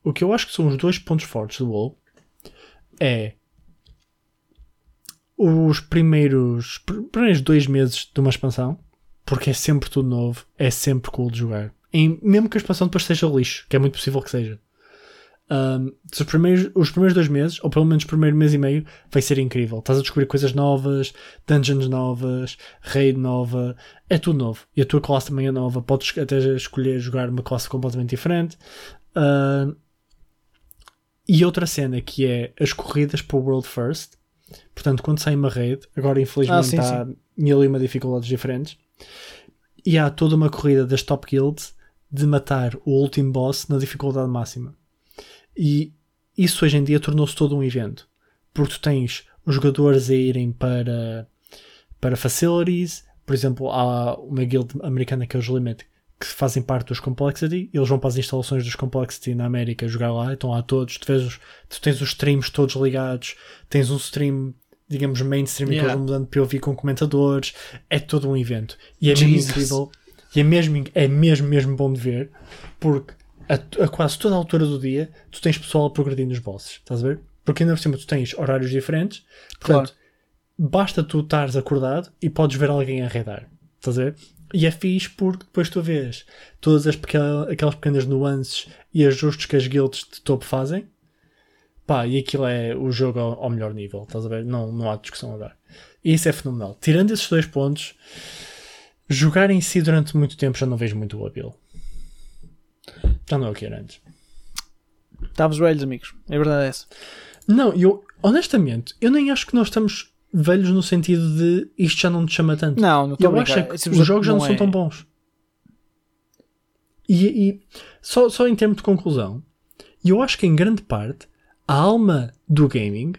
O que eu acho que são os dois pontos fortes do WoW é os primeiros, pr- primeiros dois meses de uma expansão, porque é sempre tudo novo, é sempre cool de jogar. Mesmo que a expansão depois seja lixo, que é muito possível que seja. Um, os, primeiros, os primeiros dois meses, ou pelo menos o primeiro mês e meio, vai ser incrível. Estás a descobrir coisas novas, dungeons novas, raid nova, é tudo novo. E a tua classe também é nova. Podes até escolher jogar uma classe completamente diferente. Um, e outra cena que é as corridas para o World First. Portanto, quando sai uma raid, agora infelizmente Ah, sim, há mil e uma dificuldades diferentes. E há toda uma corrida das top guilds de matar o último boss na dificuldade máxima. E isso hoje em dia tornou-se todo um evento. Porque tu tens os jogadores a irem para, para facilities, por exemplo, há uma guild americana que é os Limit, que fazem parte dos Complexity, eles vão para as instalações dos Complexity na América jogar lá, estão lá todos, tu, os, tu tens os streams todos ligados, tens um stream, digamos, mainstream, Yeah. vão mudando de POV com comentadores, é todo um evento. E é mesmo incrível, e é mesmo, é mesmo, mesmo bom de ver, porque a, a quase toda a altura do dia tu tens pessoal a progredir nos bosses, estás a ver? Porque ainda por cima tu tens horários diferentes, portanto, basta tu estares acordado e podes ver alguém a redar, estás a ver? E é fixe porque depois tu vês todas as pequenas, aquelas pequenas nuances e ajustes que as guilds de topo fazem, pá, e aquilo é o jogo ao, ao melhor nível, estás a ver? Não, não há discussão a dar. E isso é fenomenal. Tirando esses dois pontos, jogar em si durante muito tempo já não vejo muito o apelo. Já não é o que era antes. Estávamos velhos, amigos. A verdade é essa. Não, eu, honestamente, eu nem acho que nós estamos velhos no sentido de isto já não nos chama tanto. Não, não eu acho é que os jogos já não, é- são tão bons. E, e só, só em termos de conclusão, eu acho que em grande parte a alma do gaming,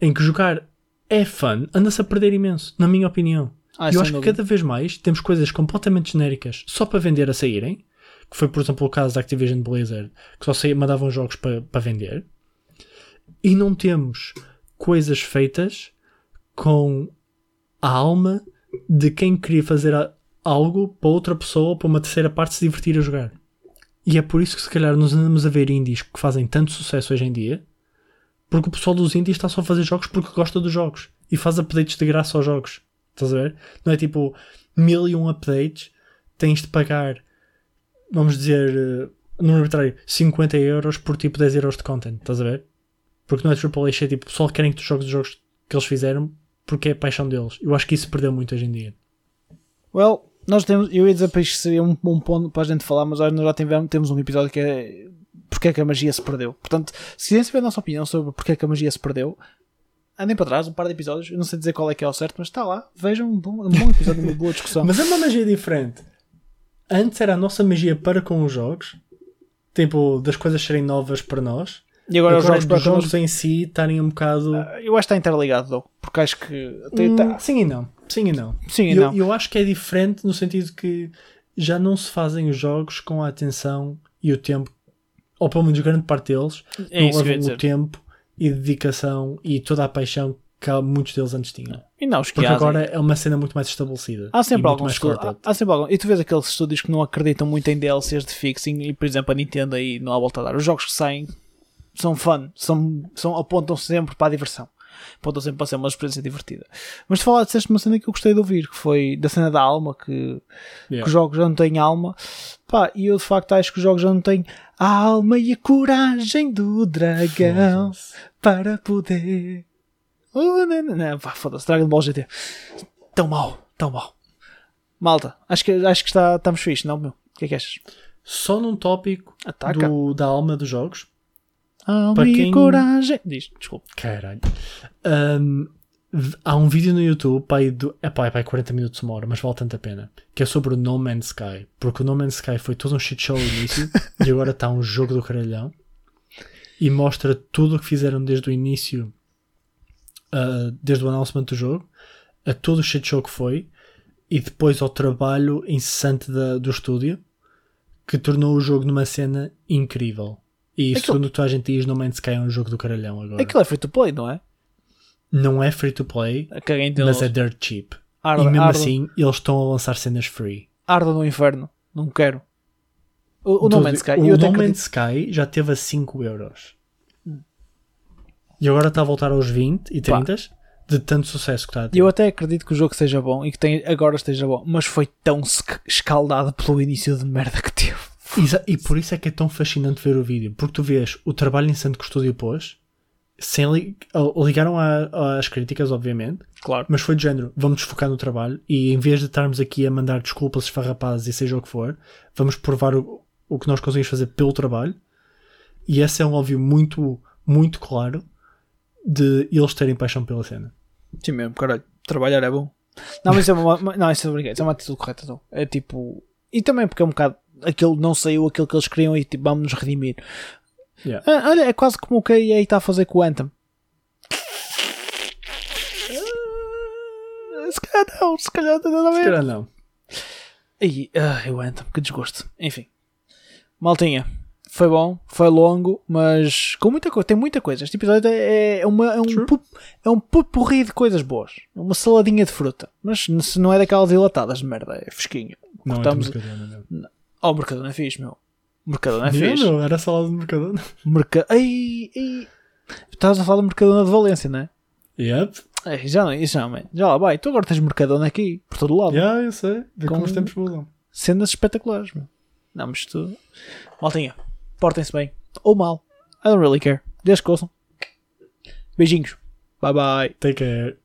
em que jogar é fun, anda-se a perder imenso, na minha opinião. Ah, eu acho que cada vez mais temos coisas completamente genéricas só para vender a saírem, que foi por exemplo o caso da Activision Blizzard, que só saía, mandavam jogos para, para vender, e não temos coisas feitas com a alma de quem queria fazer algo para outra pessoa, para uma terceira parte se divertir a jogar. E é por isso que se calhar nos andamos a ver indies que fazem tanto sucesso hoje em dia, porque o pessoal dos indies está só a fazer jogos porque gosta dos jogos e faz updates de graça aos jogos. Estás a ver? Não é tipo mil e um updates, tens de pagar, vamos dizer, eh, no arbitrário, 50 euros por tipo 10 euros de content. Estás a ver? Porque não é AAA, é tipo, pessoal querem que tu jogues os jogos que eles fizeram porque é a paixão deles. Eu acho que isso se perdeu muito hoje em dia. Well, nós temos, eu ia dizer para isto seria um bom ponto para a gente falar, mas nós já tivemos, temos um episódio que é porque é que a magia se perdeu. Portanto, se quiserem saber a nossa opinião sobre porque é que a magia se perdeu, andem para trás, um par de episódios. Eu não sei dizer qual é que é o certo, mas está lá. Vejam um bom, um bom episódio, uma boa discussão. Mas é uma magia diferente. Antes era a nossa magia para com os jogos, tipo, das coisas serem novas para nós. E agora, os Agora, jogos para dos jogos em si estarem um bocado. Eu acho que está interligado, though, porque acho que. tem- Hum, tá- sim e não. Sim e não. Sim e eu, não. eu acho que é diferente no sentido que já não se fazem os jogos com a atenção e o tempo, ou pelo menos grande parte deles, É não levam dizer. o tempo e dedicação e toda a paixão que muitos deles antes tinham. E não, os que Porque há, agora é uma cena muito mais estabelecida. Há sempre alguns corporate. Há, há sempre algum. E tu vês aqueles estúdios que não acreditam muito em DLCs de fixing e, por exemplo, a Nintendo aí não há volta a dar. Os jogos que saem são fun, são, são, apontam sempre para a diversão. Apontam sempre para ser uma experiência divertida. Mas de falar, disseste uma cena que eu gostei de ouvir, que foi da cena da alma, que, Yeah. que os jogos já não têm alma. Pá, e eu de facto acho que os jogos já não têm a alma e a coragem do dragão Foda-se. para poder. Oh, não, não, não. Pá, foda-se, Dragon Ball GT. Tão mau, tão mau. Malta, acho que, acho que está, estamos fixe, não, meu? O que é que achas? Só num tópico do- da alma dos jogos. Alma quem- coragem. Diz, desculpa. Caralho. Um, há um vídeo no YouTube, pai, do, é pá, é pá, 40 minutos, uma hora, mas vale tanto a pena. Que é sobre o No Man's Sky. Porque o No Man's Sky foi todo um shit show no início e agora está um jogo do caralhão. E mostra tudo o que fizeram desde o início, uh, desde o announcement do jogo, a todo o shit show que foi, e depois ao trabalho incessante da- do estúdio, que tornou o jogo numa cena incrível. E Aquilo- segundo toda a gente diz, No Man's Sky é um jogo do caralhão agora. Aquilo é free to play, não é? Não é free to play, mas é dirt cheap. Arda, e mesmo arda, assim, eles estão a lançar cenas free. arda no inferno. Não quero. O, o No Man's Sky. o eu No Man's Sky já teve a 5 euros. E agora está a voltar aos 20 e 30 de tanto sucesso que está a ter. Eu até acredito que o jogo seja bom e que tem, agora esteja bom, mas foi tão sc- escaldado pelo início de merda que teve. Exa- E por isso é que é tão fascinante ver o vídeo. Porque tu vês o trabalho incessante que o estúdio pôs, sem li- ligaram às críticas, obviamente, Claro. mas foi de género, vamos focar no trabalho e em vez de estarmos aqui a mandar desculpas esfarrapadas e seja o que for, vamos provar o, o que nós conseguimos fazer pelo trabalho. E esse é um óbvio muito, muito claro de eles terem paixão pela cena. Sim mesmo, caralho. Trabalhar é bom. Não, mas isso é uma, não, isso é, isso é uma atitude correta. Então. É tipo. E também porque é um bocado. Aquilo não saiu aquilo que eles queriam e tipo, vamos nos redimir. Yeah. Ah, olha, é quase como o que a EA está a fazer com o Anthem. Ah, Se calhar não, se calhar não Se calhar não. Aí, ah, o Anthem, que desgosto. Enfim. Maltinha. Foi bom, foi longo, mas com muita coisa, tem muita coisa. Este episódio é, é, uma, é, um, True. pu- é um pupurri de coisas boas. É Uma saladinha de fruta. Mas se não é daquelas dilatadas de merda, é fresquinho. Não Cortamos- é. Oh, o Mercadona é fixe, meu. Mercadona é fixe. não, era salada de Mercadona. Merca... Ai, ai. Estavas a falar do Mercadona de Valência, não é? Yep. Ai, já não, isso já, man. já lá vai. Tu agora tens Mercadona aqui, por todo lado. Yeah, eu sei. Com- como os tempos mudam. Cenas espetaculares, meu. Não, mas tu. Maltinha, portem-se bem. Ou mal. I don't really care. Desde que ouçam. Beijinhos. Bye bye. Take care.